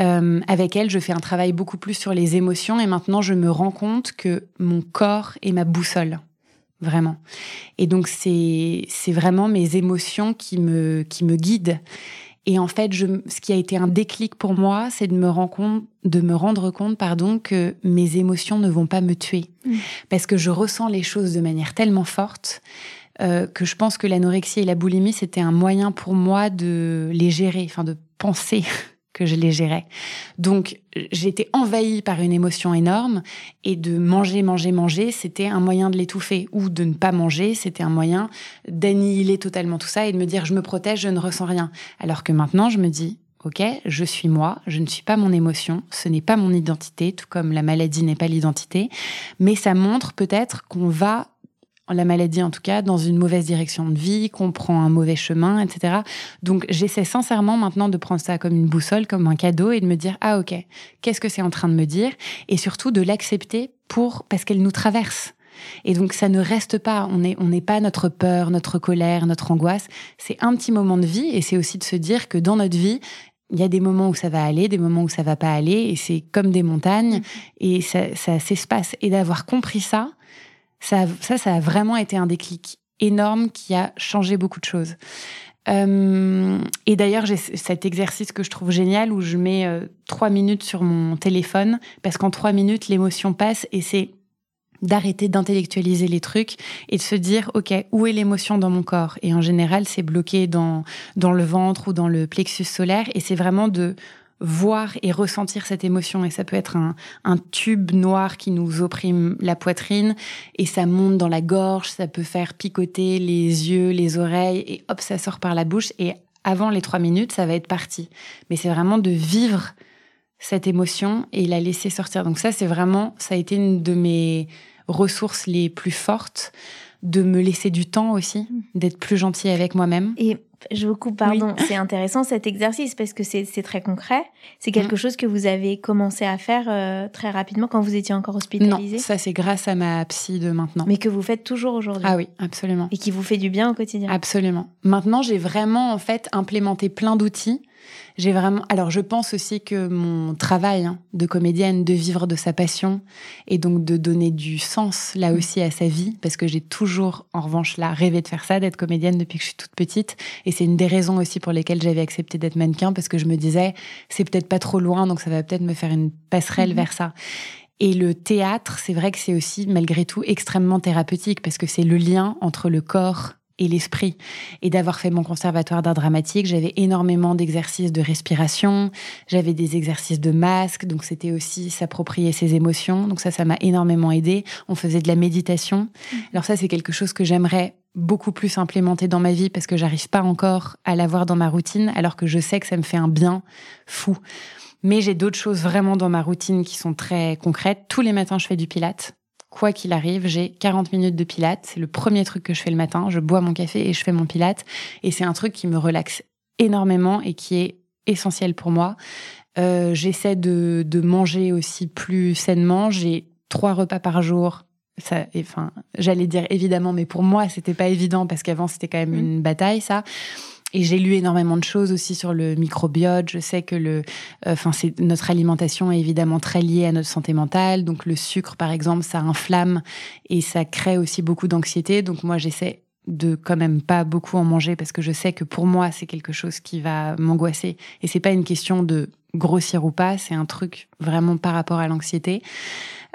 euh, avec elle, je fais un travail beaucoup plus sur les émotions et maintenant je me rends compte que mon corps est ma boussole. Vraiment. Et donc, c'est, c'est vraiment mes émotions qui me, qui me guident. Et en fait, je, ce qui a été un déclic pour moi, c'est de me rendre compte, de me rendre compte, pardon, que mes émotions ne vont pas me tuer. Mm. Parce que je ressens les choses de manière tellement forte euh, que je pense que l'anorexie et la boulimie, c'était un moyen pour moi de les gérer, enfin de penser que je les gérais. Donc, j'étais envahie par une émotion énorme et de manger, manger, manger, c'était un moyen de l'étouffer. Ou de ne pas manger, c'était un moyen d'annihiler totalement tout ça et de me dire, je me protège, je ne ressens rien. Alors que maintenant, je me dis, ok, je suis moi, je ne suis pas mon émotion, ce n'est pas mon identité, tout comme la maladie n'est pas l'identité, mais ça montre peut-être qu'on va la maladie en tout cas, dans une mauvaise direction de vie, qu'on prend un mauvais chemin, etc. Donc j'essaie sincèrement maintenant de prendre ça comme une boussole, comme un cadeau et de me dire ah ok, qu'est-ce que c'est en train de me dire? Et surtout de l'accepter pour parce qu'elle nous traverse. Et donc ça ne reste pas, on n'est on pas notre peur, notre colère, notre angoisse. C'est un petit moment de vie et c'est aussi de se dire que dans notre vie, il y a des moments où ça va aller, des moments où ça va pas aller, et c'est comme des montagnes, et ça, ça s'espace. Et d'avoir compris ça, ça, ça, a vraiment été un déclic énorme qui a changé beaucoup de choses. Euh, et d'ailleurs, j'ai cet exercice que je trouve génial où je mets euh, trois minutes sur mon téléphone parce qu'en trois minutes, l'émotion passe et c'est d'arrêter d'intellectualiser les trucs et de se dire, OK, où est l'émotion dans mon corps? Et en général, c'est bloqué dans, dans le ventre ou dans le plexus solaire et c'est vraiment de voir et ressentir cette émotion. Et ça peut être un, un, tube noir qui nous opprime la poitrine et ça monte dans la gorge, ça peut faire picoter les yeux, les oreilles et hop, ça sort par la bouche. Et avant les trois minutes, ça va être parti. Mais c'est vraiment de vivre cette émotion et la laisser sortir. Donc ça, c'est vraiment, ça a été une de mes ressources les plus fortes de me laisser du temps aussi, mmh. d'être plus gentil avec moi-même. Et je vous coupe, pardon. C'est intéressant cet exercice parce que c'est très concret. C'est quelque mmh. chose que vous avez commencé à faire euh, très rapidement quand vous étiez encore hospitalisé. Non, ça c'est grâce à ma psy de maintenant. Mais que vous faites toujours aujourd'hui. Ah oui, absolument. Et qui vous fait du bien au quotidien. Absolument. Maintenant, j'ai vraiment en fait implémenté plein d'outils j'ai vraiment. Alors, je pense aussi que mon travail hein, de comédienne, de vivre de sa passion et donc de donner du sens là mm. aussi à sa vie, parce que j'ai toujours, en revanche, là, rêvé de faire ça, d'être comédienne depuis que je suis toute petite. Et c'est une des raisons aussi pour lesquelles j'avais accepté d'être mannequin, parce que je me disais, c'est peut-être pas trop loin, donc ça va peut-être me faire une passerelle mm-hmm. vers ça. Et le théâtre, c'est vrai que c'est aussi, malgré tout, extrêmement thérapeutique, parce que c'est le lien entre le corps et l'esprit. Et d'avoir fait mon conservatoire d'art dramatique, j'avais énormément d'exercices de respiration, j'avais des exercices de masque, donc c'était aussi s'approprier ses émotions. Donc ça, ça m'a énormément aidé. On faisait de la méditation. Mmh. Alors ça, c'est quelque chose que j'aimerais beaucoup plus implémenter dans ma vie parce que j'arrive pas encore à l'avoir dans ma routine, alors que je sais que ça me fait un bien fou. Mais j'ai d'autres choses vraiment dans ma routine qui sont très concrètes. Tous les matins, je fais du pilate quoi qu'il arrive, j'ai 40 minutes de pilates. C'est le premier truc que je fais le matin. Je bois mon café et je fais mon pilates. Et c'est un truc qui me relaxe énormément et qui est essentiel pour moi. Euh, j'essaie de, manger aussi plus sainement. J'ai trois repas par jour. Ça, enfin, j'allais dire évidemment, mais pour moi, c'était pas évident parce qu'avant, c'était quand même mmh. une bataille, ça. Et j'ai lu énormément de choses aussi sur le microbiote. Je sais que le, euh, enfin, c'est notre alimentation est évidemment très liée à notre santé mentale. Donc le sucre, par exemple, ça inflamme et ça crée aussi beaucoup d'anxiété. Donc moi, j'essaie de quand même pas beaucoup en manger parce que je sais que pour moi, c'est quelque chose qui va m'angoisser. Et c'est pas une question de grossir ou pas, c'est un truc vraiment par rapport à l'anxiété.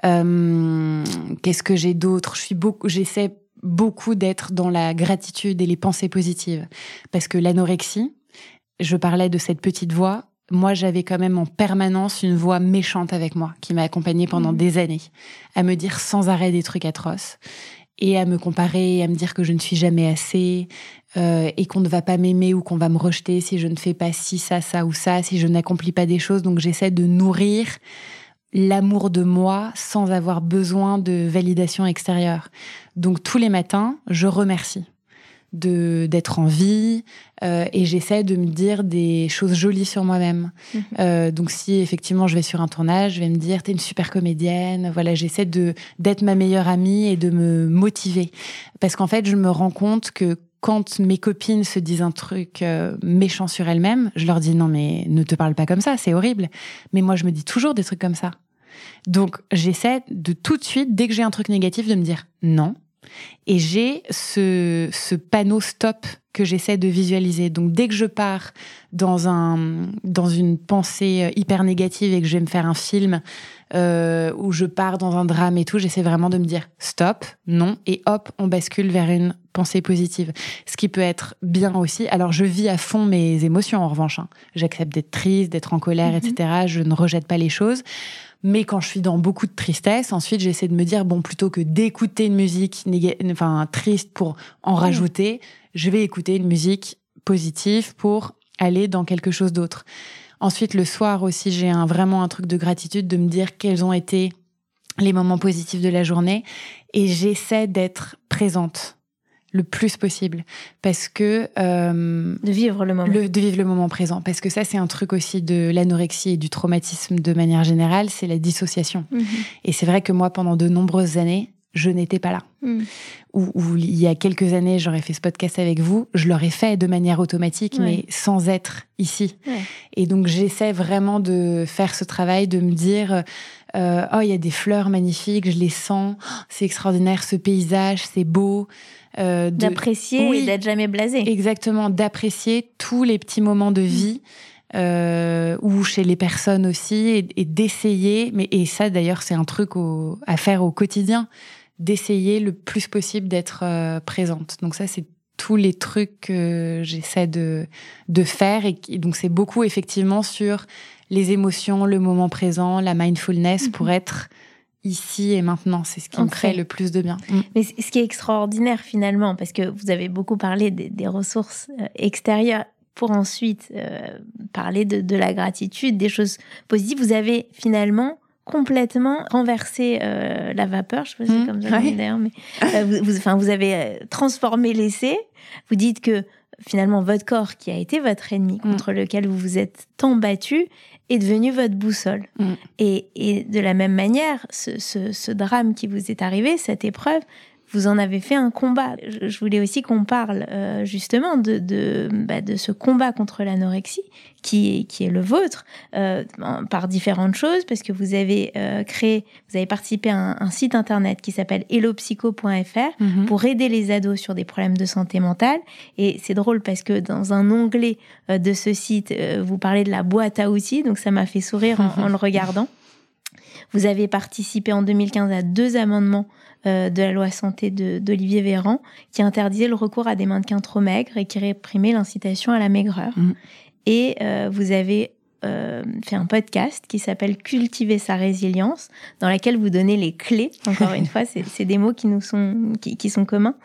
Euh, Qu'est-ce que j'ai d'autre? Je suis beaucoup, j'essaie beaucoup d'être dans la gratitude et les pensées positives. Parce que l'anorexie, je parlais de cette petite voix, moi j'avais quand même en permanence une voix méchante avec moi, qui m'a accompagnée pendant mmh. des années, à me dire sans arrêt des trucs atroces, et à me comparer, à me dire que je ne suis jamais assez, euh, et qu'on ne va pas m'aimer ou qu'on va me rejeter si je ne fais pas ci, ça, ça ou ça, si je n'accomplis pas des choses. Donc j'essaie de nourrir l'amour de moi sans avoir besoin de validation extérieure. Donc tous les matins, je remercie de d'être en vie euh, et j'essaie de me dire des choses jolies sur moi-même. Mhm. Euh, donc si effectivement je vais sur un tournage, je vais me dire t'es une super comédienne. Voilà, j'essaie de d'être ma meilleure amie et de me motiver parce qu'en fait je me rends compte que quand mes copines se disent un truc euh, méchant sur elles-mêmes, je leur dis non mais ne te parle pas comme ça, c'est horrible. Mais moi je me dis toujours des trucs comme ça. Donc j'essaie de tout de suite, dès que j'ai un truc négatif, de me dire non. Et j'ai ce, ce panneau stop que j'essaie de visualiser. Donc dès que je pars dans, un, dans une pensée hyper négative et que je vais me faire un film euh, où je pars dans un drame et tout, j'essaie vraiment de me dire stop, non, et hop, on bascule vers une pensée positive. Ce qui peut être bien aussi. Alors je vis à fond mes émotions en revanche. Hein. J'accepte d'être triste, d'être en colère, mm-hmm. etc. Je ne rejette pas les choses. Mais quand je suis dans beaucoup de tristesse, ensuite j'essaie de me dire bon plutôt que d'écouter une musique enfin triste pour en mmh. rajouter, je vais écouter une musique positive pour aller dans quelque chose d'autre. Ensuite le soir aussi, j'ai un, vraiment un truc de gratitude de me dire quelles ont été les moments positifs de la journée et j'essaie d'être présente le plus possible parce que euh, de vivre le moment de vivre le moment présent parce que ça c'est un truc aussi de l'anorexie et du traumatisme de manière générale c'est la dissociation mhm. et c'est vrai que moi pendant de nombreuses années je n'étais pas là. Hmm. Ou, il y a quelques années, j'aurais fait ce podcast avec vous, je l'aurais fait de manière automatique, mais sans être ici. Et donc j'essaie vraiment de faire ce travail, de me dire, euh, oh, il y a des fleurs magnifiques, je les sens, c'est extraordinaire, ce paysage, c'est beau. Euh, d'apprécier et d'être jamais blasé. Exactement, d'apprécier tous les petits moments de vie. Euh, ou chez les personnes aussi, et, d'essayer, mais et ça d'ailleurs c'est un truc à faire au quotidien, d'essayer le plus possible d'être euh, présente. Donc ça, c'est tous les trucs que j'essaie de, de faire. Et, donc c'est beaucoup effectivement sur les émotions, le moment présent, la mindfulness pour mhm. être ici et maintenant. C'est ce qui me crée le plus de bien. Mm. Mais ce qui est extraordinaire finalement, parce que vous avez beaucoup parlé des, ressources euh, extérieures pour ensuite euh, parler de, de, la gratitude, des choses positives, vous avez finalement complètement renversé euh, la vapeur, je sais pas si c'est mmh, comme ça d'ailleurs, mais euh, vous, enfin, vous avez transformé l'essai. Vous dites que finalement votre corps, qui a été votre ennemi, mmh. contre lequel vous vous êtes tant battu, est devenu votre boussole. Mmh. Et, et, de la même manière, ce, ce, ce, drame qui vous est arrivé, cette épreuve, vous en avez fait un combat. Je voulais aussi qu'on parle euh, justement de, de, bah, de, ce combat contre l'anorexie qui est, qui est le vôtre euh, par différentes choses parce que vous avez euh, créé, vous avez participé à un, site internet qui s'appelle hellopsycho.fr mhm. pour aider les ados sur des problèmes de santé mentale. Et c'est drôle parce que dans un onglet de ce site, vous parlez de la boîte à outils, donc ça m'a fait sourire en, en le regardant. Vous avez participé en 2015 à deux amendements euh, de la loi santé d'Olivier Véran qui interdisait le recours à des mannequins trop maigres et qui réprimait l'incitation à la maigreur. Mm. Et euh, vous avez euh, fait un podcast qui s'appelle Cultiver sa résilience, dans laquelle vous donnez les clés. Encore une fois, c'est des mots qui nous sont qui, sont communs.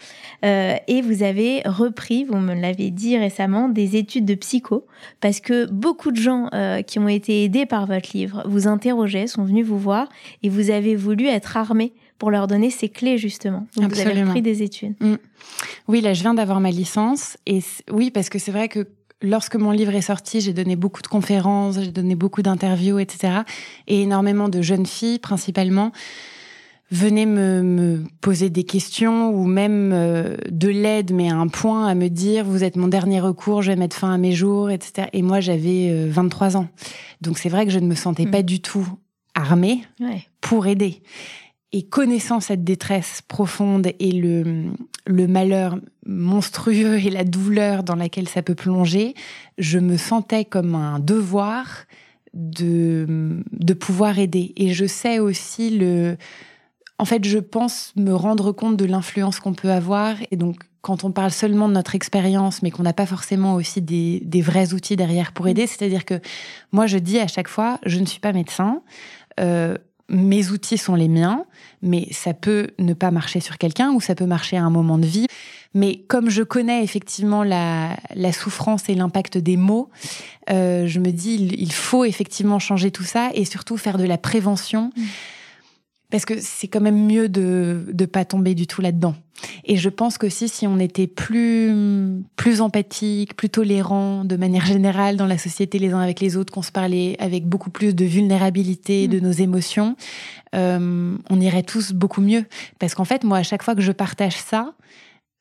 et vous avez repris, vous me l'avez dit récemment, des études de psycho, parce que beaucoup de gens qui ont été aidés par votre livre vous interrogeaient, sont venus vous voir, et vous avez voulu être armés pour leur donner ces clés justement. Donc vous avez pris des études. Mm. Oui, là je viens d'avoir ma licence et oui parce que c'est vrai que lorsque mon livre est sorti, j'ai donné beaucoup de conférences, j'ai donné beaucoup d'interviews, etc. Et énormément de jeunes filles principalement venaient me, poser des questions ou même euh, de l'aide, mais à un point à me dire vous êtes mon dernier recours, je vais mettre fin à mes jours, etc. Et moi j'avais 23 euh, ans, donc c'est vrai que je ne me sentais mm. pas du tout armée pour aider. Et connaissant cette détresse profonde et le, le malheur monstrueux et la douleur dans laquelle ça peut plonger, je me sentais comme un devoir de, de pouvoir aider. Et je sais aussi le... En fait, je pense me rendre compte de l'influence qu'on peut avoir. Et donc, quand on parle seulement de notre expérience, mais qu'on n'a pas forcément aussi des, des, vrais outils derrière pour aider, c'est-à-dire que moi, je dis à chaque fois, je ne suis pas médecin. Euh, mes outils sont les miens, mais ça peut ne pas marcher sur quelqu'un ou ça peut marcher à un moment de vie. Mais comme je connais effectivement la, souffrance et l'impact des mots, euh, je me dis il, faut effectivement changer tout ça et surtout faire de la prévention. Mmh parce que c'est quand même mieux de ne pas tomber du tout là-dedans. Et je pense qu'aussi si on était plus plus empathique, plus tolérant de manière générale dans la société les uns avec les autres, qu'on se parlait avec beaucoup plus de vulnérabilité de mm. nos émotions, euh, on irait tous beaucoup mieux. Parce qu'en fait, moi, à chaque fois que je partage ça,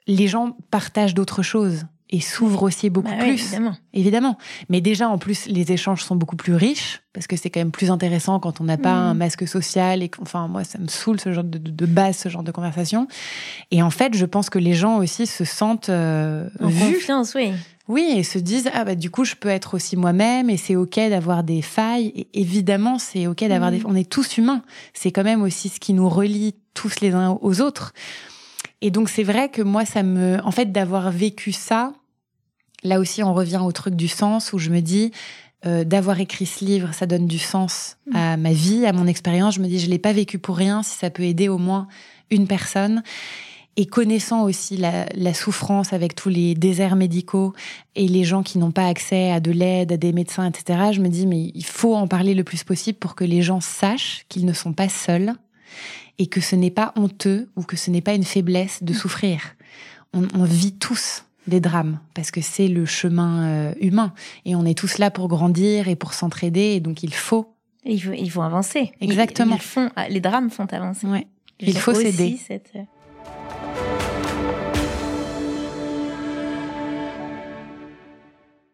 les gens partagent d'autres choses et s'ouvre aussi beaucoup bah plus. évidemment. évidemment. Mais déjà, en plus, les échanges sont beaucoup plus riches parce que c'est quand même plus intéressant quand on n'a pas un mm. masque social et enfin, moi, ça me saoule ce genre de, de, base, ce genre de conversation. Et en fait, je pense que les gens aussi se sentent euh, en confiance, oui. Oui, et se disent ah bah du coup je peux être aussi moi-même et c'est ok d'avoir des failles. Et évidemment, c'est ok d'avoir des. Mm. On est tous humains. C'est quand même aussi ce qui nous relie tous les uns aux autres. Et donc c'est vrai que moi ça me, en fait, d'avoir vécu ça, Là aussi, on revient au truc du sens où je me dis, euh, d'avoir écrit ce livre, ça donne du sens mm. à ma vie, à mon expérience. Je me dis, je l'ai pas vécu pour rien. Si ça peut aider au moins une personne. Et connaissant aussi la, la, souffrance avec tous les déserts médicaux et les gens qui n'ont pas accès à de l'aide, à des médecins, etc., je me dis, mais il faut en parler le plus possible pour que les gens sachent qu'ils ne sont pas seuls et que ce n'est pas honteux ou que ce n'est pas une faiblesse de souffrir. On, on vit tous des drames parce que c'est le chemin euh, humain et on est tous là pour grandir et pour s'entraider et donc il faut. Il faut, il faut avancer. Exactement. Ils, ils font, les drames font avancer. Ouais. Il faut s'aider. Cette... euh,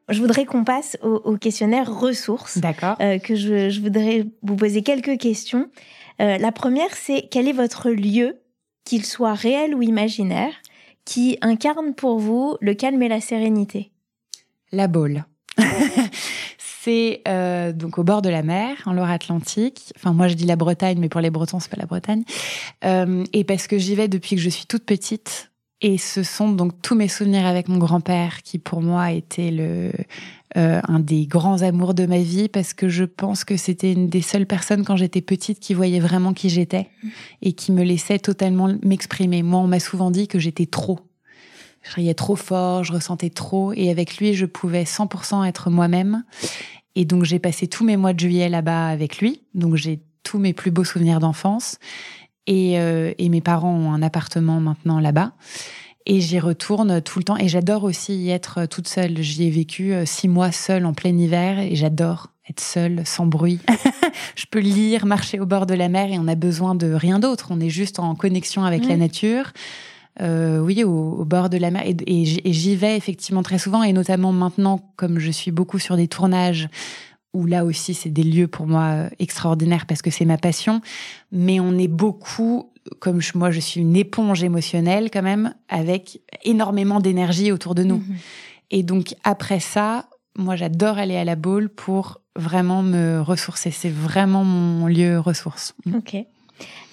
Je voudrais qu'on passe au, au questionnaire ressources. D'accord. euh, que je, je voudrais vous poser quelques questions. Euh, la première, c'est quel est votre lieu, qu'il soit réel ou imaginaire, qui incarne pour vous le calme et la sérénité La Baule. c'est euh, donc au bord de la mer, en Loire-Atlantique. Enfin, moi je dis la Bretagne, mais pour les Bretons, c'est pas la Bretagne. Euh, et parce que j'y vais depuis que je suis toute petite. Et ce sont donc tous mes souvenirs avec mon grand-père qui, pour moi, était le euh, un des grands amours de ma vie parce que je pense que c'était une des seules personnes quand j'étais petite qui voyait vraiment qui j'étais et qui me laissait totalement m'exprimer. Moi, on m'a souvent dit que j'étais trop. Je riais trop fort, je ressentais trop, et avec lui, je pouvais 100% être moi-même. Et donc, j'ai passé tous mes mois de juillet là-bas avec lui. Donc, j'ai tous mes plus beaux souvenirs d'enfance. Et, euh, et mes parents ont un appartement maintenant là-bas. Et j'y retourne tout le temps. Et j'adore aussi y être toute seule. J'y ai vécu euh, six mois seule en plein hiver et j'adore être seule, sans bruit. je peux lire, marcher au bord de la mer et on a besoin de rien d'autre. On est juste en connexion avec la nature. Euh, oui, au, au bord de la mer. Et j'y vais effectivement très souvent, et notamment maintenant, comme je suis beaucoup sur des tournages, où là aussi c'est des lieux pour moi euh, extraordinaires parce que c'est ma passion. Mais on est beaucoup, comme je- moi je suis une éponge émotionnelle quand même, avec énormément d'énergie autour de nous. Mhm. Et donc après ça, moi j'adore aller à la boule pour vraiment me ressourcer. C'est vraiment mon lieu ressource. Ok.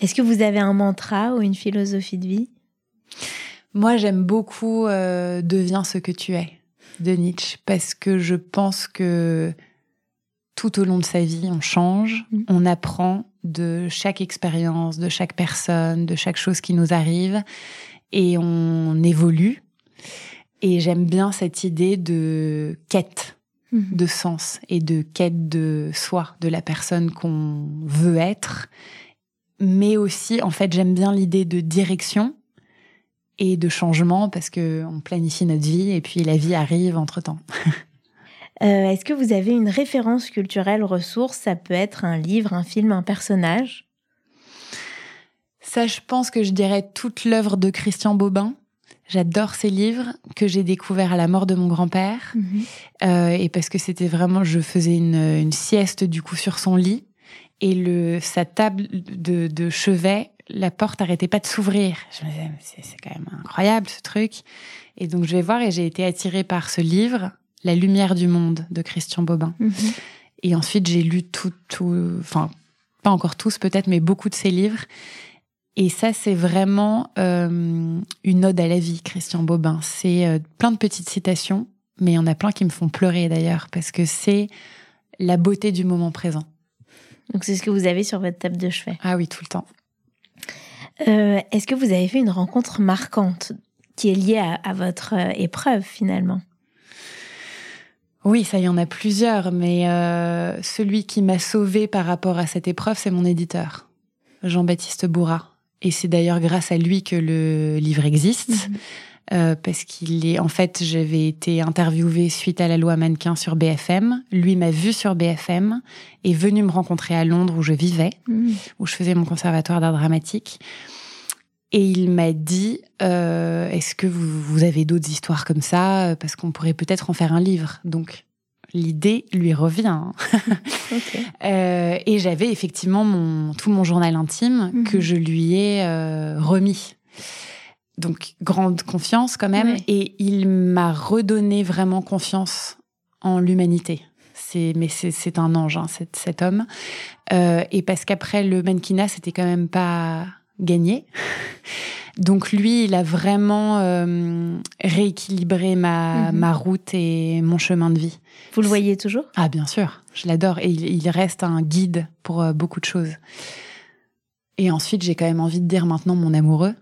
Est-ce que vous avez un mantra ou une philosophie de vie? Moi, j'aime beaucoup euh, Deviens ce que tu es de Nietzsche parce que je pense que tout au long de sa vie, on change, Mm. on apprend de chaque expérience, de chaque personne, de chaque chose qui nous arrive et on évolue. Et j'aime bien cette idée de quête Mhm. de sens et de quête de soi, de la personne qu'on veut être. Mais aussi, en fait, j'aime bien l'idée de direction et de changement parce que on planifie notre vie et puis la vie arrive entre temps. Euh, Est-ce que vous avez une référence culturelle ressource? Ça peut être un livre, un film, un personnage? Ça, je pense que je dirais toute l'œuvre de Christian Bobin. J'adore ses livres que j'ai découverts à la mort de mon grand-père. Euh, et parce que c'était vraiment, je faisais une, une sieste du coup sur son lit et le sa table de, de chevet, la porte arrêtait pas de s'ouvrir. Je me disais, c'est quand même incroyable ce truc. Et donc je vais voir et j'ai été attirée par ce livre, La lumière du monde de Christian Bobin. Mhm. Et ensuite j'ai lu tout, tout, enfin pas encore tous peut-être, mais beaucoup de ses livres. Et ça, c'est vraiment euh, une ode à la vie, Christian Bobin. C'est euh, plein de petites citations, mais il y en a plein qui me font pleurer d'ailleurs, parce que c'est la beauté du moment présent. Donc c'est ce que vous avez sur votre table de chevet. Ah oui, tout le temps. Euh, Est-ce que vous avez fait une rencontre marquante qui est liée à, à votre épreuve finalement? Oui, ça y en a plusieurs, mais euh, celui qui m'a sauvée par rapport à cette épreuve, c'est mon éditeur, Jean-Baptiste Bourra. Et c'est d'ailleurs grâce à lui que le livre existe. Euh, parce qu'il est en fait j'avais été interviewée suite à la loi mannequin sur BFM. Lui m'a vu sur BFM est venu me rencontrer à Londres où je vivais, Mhm. où je faisais mon conservatoire d'art dramatique. Et il m'a dit euh, Est-ce que vous, vous avez d'autres histoires comme ça? Parce qu'on pourrait peut-être en faire un livre. Donc l'idée lui revient. hein. Euh, et j'avais effectivement mon, tout mon journal intime Mhm. que je lui ai euh, remis. Donc, grande confiance quand même. Et il m'a redonné vraiment confiance en l'humanité. Mais c'est, c'est un ange, hein, cet, cet homme. Euh, et parce qu'après, le mannequinat, c'était quand même pas gagné. Donc, lui, il a vraiment euh, rééquilibré ma, Mhm. ma route et mon chemin de vie. Vous le voyez toujours? Ah, bien sûr, je l'adore. Et il, il reste un guide pour euh, beaucoup de choses. Et ensuite, j'ai quand même envie de dire maintenant mon amoureux.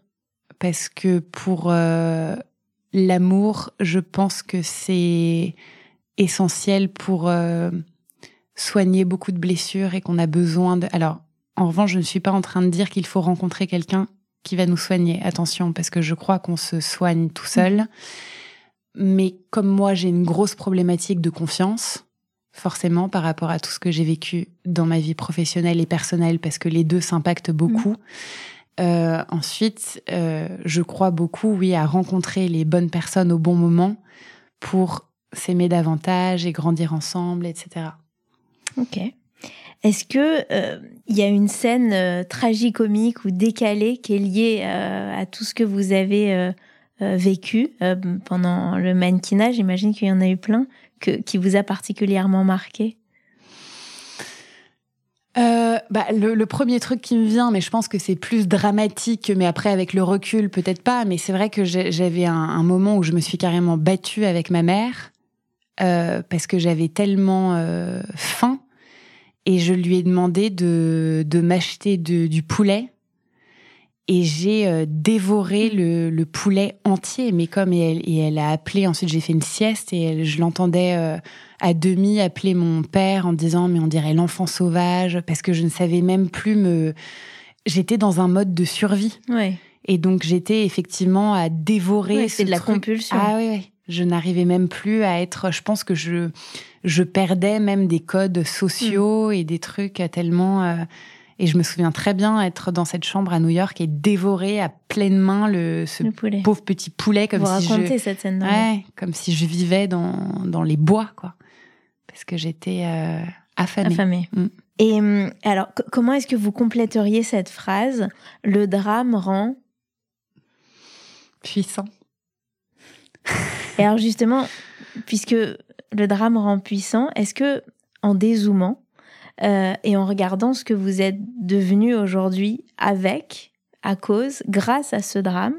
Parce que pour euh, l'amour, je pense que c'est essentiel pour soigner beaucoup de blessures et qu'on a besoin de. Alors, En revanche, je ne suis pas en train de dire qu'il faut rencontrer quelqu'un qui va nous soigner. Attention, parce que je crois qu'on se soigne tout seul. Mmh. Mais comme moi, j'ai une grosse problématique de confiance, forcément, par rapport à tout ce que j'ai vécu dans ma vie professionnelle et personnelle, parce que les deux s'impactent beaucoup. Euh, ensuite, euh, je crois beaucoup, oui, à rencontrer les bonnes personnes au bon moment pour s'aimer davantage et grandir ensemble, etc. Ok. Est-ce que euh, il y a une scène tragicomique ou décalée qui est liée à tout ce que vous avez vécu pendant le mannequinage J'imagine qu'il y en a eu plein qui vous a particulièrement marqué. Euh, bah, le, premier truc qui me vient, mais je pense que c'est plus dramatique, mais après avec le recul peut-être pas, mais c'est vrai que j'avais un, moment où je me suis carrément battue avec ma mère euh, parce que j'avais tellement euh, faim et je lui ai demandé de, de m'acheter du poulet et j'ai euh, dévoré le, le, poulet entier. Mais comme et elle, et elle a appelé, ensuite j'ai fait une sieste et je l'entendais euh, à demi appeler mon père en disant mais on dirait l'enfant sauvage parce que je ne savais même plus me. J'étais dans un mode de survie. Ouais. Et donc j'étais effectivement à dévorer. c'est de la compulsion. Ah oui, oui. Je n'arrivais même plus à être. Je pense que je je perdais même des codes sociaux mm. et des trucs tellement. Euh, et je me souviens très bien être dans cette chambre à New York et dévorer à pleine main le, ce pauvre petit poulet comme si je cette scène ouais, comme si je vivais dans, dans les bois quoi parce que j'étais euh, affamée. affamée. Mm. Et hum, alors comment est-ce que vous compléteriez cette phrase le drame rend puissant. et alors justement puisque le drame rend puissant, est-ce que en dézoomant euh, et en regardant ce que vous êtes devenu aujourd'hui avec, à cause, grâce à ce drame,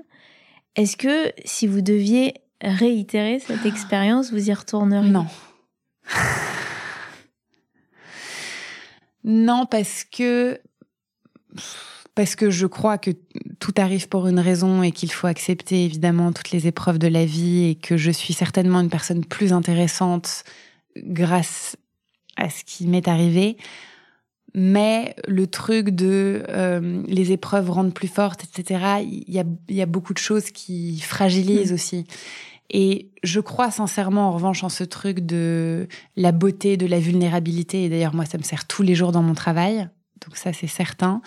est-ce que si vous deviez réitérer cette expérience, vous y retourneriez? Non. non, parce que parce que je crois que tout arrive pour une raison et qu'il faut accepter évidemment toutes les épreuves de la vie et que je suis certainement une personne plus intéressante grâce à ce qui m'est arrivé. Mais le truc de euh, les épreuves rendent plus fortes, etc., il y a, y a, beaucoup de choses qui fragilisent mm. aussi. Et je crois sincèrement, en revanche, en ce truc de la beauté, de la vulnérabilité. Et d'ailleurs, moi, ça me sert tous les jours dans mon travail. Donc ça, c'est certain.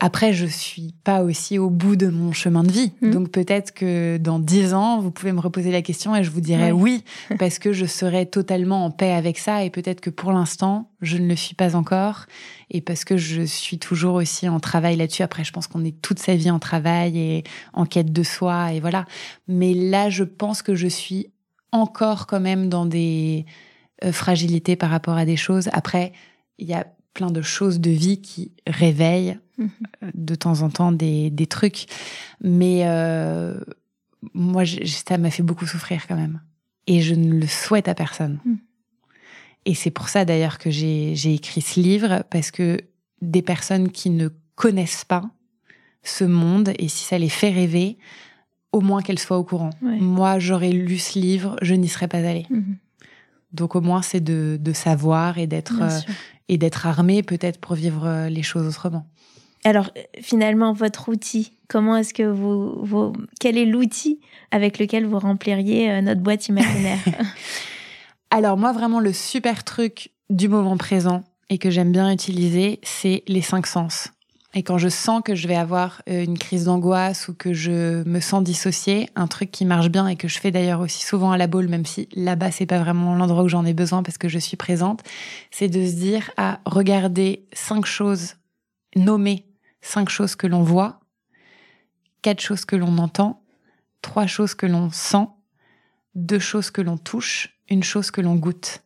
Après, je suis pas aussi au bout de mon chemin de vie. Mmh. Donc peut-être que dans dix ans, vous pouvez me reposer la question et je vous dirai oui, parce que je serai totalement en paix avec ça. Et peut-être que pour l'instant, je ne le suis pas encore. Et parce que je suis toujours aussi en travail là-dessus. Après, je pense qu'on est toute sa vie en travail et en quête de soi. Et voilà. Mais là, je pense que je suis encore quand même dans des euh, fragilités par rapport à des choses. Après, il y a plein de choses de vie qui réveillent euh, de temps en temps des, des trucs. Mais euh, moi, ça m'a fait beaucoup souffrir quand même. Et je ne le souhaite à personne. Mhm. Et c'est pour ça d'ailleurs que j'ai écrit ce livre, parce que des personnes qui ne connaissent pas ce monde, et si ça les fait rêver, au moins qu'elles soient au courant. Moi, j'aurais lu ce livre, je n'y serais pas allée. Mhm. Donc au moins, c'est de, de, savoir et d'être et d'être armé peut-être pour vivre euh, les choses autrement. Alors finalement, votre outil, comment est-ce que vous, vous quel est l'outil avec lequel vous rempliriez euh, notre boîte imaginaire Alors moi, vraiment, le super truc du moment présent et que j'aime bien utiliser, c'est les cinq sens. Et quand je sens que je vais avoir euh, une crise d'angoisse ou que je me sens dissociée, un truc qui marche bien et que je fais d'ailleurs aussi souvent à la boule, même si là-bas c'est pas vraiment l'endroit où j'en ai besoin parce que je suis présente, c'est de se dire à regarder cinq choses, nommer cinq choses que l'on voit, quatre choses que l'on entend, trois choses que l'on sent, deux choses que l'on touche, une chose que l'on goûte.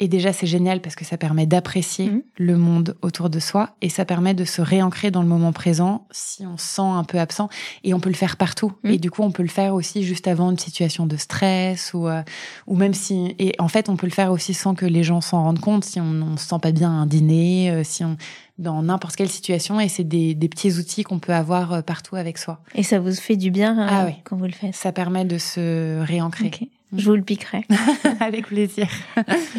Et déjà, c'est génial parce que ça permet d'apprécier mmh. le monde autour de soi et ça permet de se réancrer dans le moment présent si on se sent un peu absent. Et on peut le faire partout. Mmh. Et du coup, on peut le faire aussi juste avant une situation de stress ou, euh, ou même si. Et en fait, on peut le faire aussi sans que les gens s'en rendent compte si on ne se sent pas bien à un dîner, euh, si on dans n'importe quelle situation et c'est des, des, petits outils qu'on peut avoir euh, partout avec soi. Et ça vous fait du bien ah, oui. quand vous le faites Ça permet de se réancrer. Je vous le piquerai. Avec plaisir.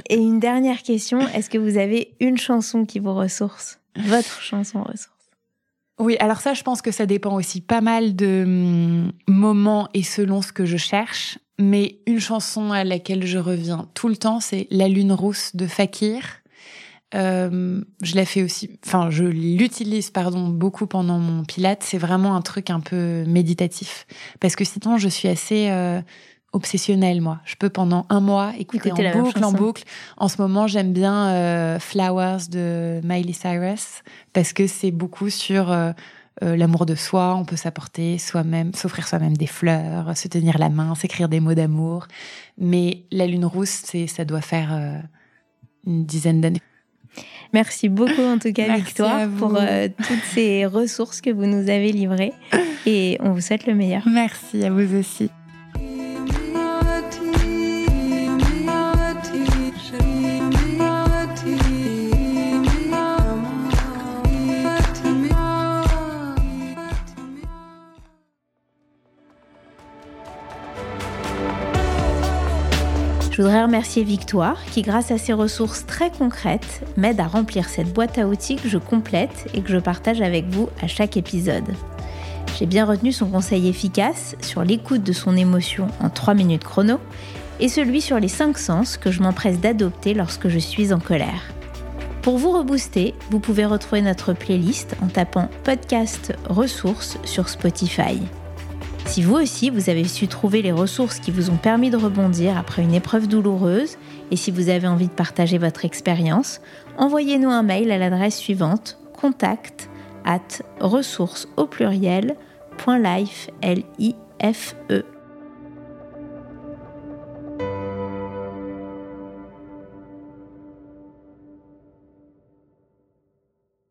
Et une dernière question, est-ce que vous avez une chanson qui vous ressource? Votre chanson ressource. Oui, alors ça, je pense que ça dépend aussi pas mal de hum, moments et selon ce que je cherche. Mais une chanson à laquelle je reviens tout le temps, c'est La Lune Rousse de Fakir. Euh, je la fais aussi, enfin, je l'utilise, pardon, beaucoup pendant mon pilate. C'est vraiment un truc un peu méditatif. Parce que sinon, je suis assez euh, obsessionnelle, moi. Je peux pendant un mois écouter en boucle, en boucle. En ce moment, j'aime bien euh, Flowers de Miley Cyrus parce que c'est beaucoup sur euh, euh, l'amour de soi. On peut s'apporter soi-même, s'offrir soi-même des fleurs, se tenir la main, s'écrire des mots d'amour. Mais la lune rousse, c'est, ça doit faire une dizaine d'années. Merci beaucoup en tout cas Merci Victoire pour euh, toutes ces ressources que vous nous avez livrées et on vous souhaite le meilleur. Merci à vous aussi. Je voudrais remercier Victoire qui, grâce à ses ressources très concrètes, m'aide à remplir cette boîte à outils que je complète et que je partage avec vous à chaque épisode. J'ai bien retenu son conseil efficace sur l'écoute de son émotion en 3 minutes chrono et celui sur les 5 sens que je m'empresse d'adopter lorsque je suis en colère. Pour vous rebooster, vous pouvez retrouver notre playlist en tapant podcast ressources sur Spotify. Si vous aussi, vous avez su trouver les ressources qui vous ont permis de rebondir après une épreuve douloureuse, et si vous avez envie de partager votre expérience, envoyez-nous un mail à l'adresse suivante contact at ressources au.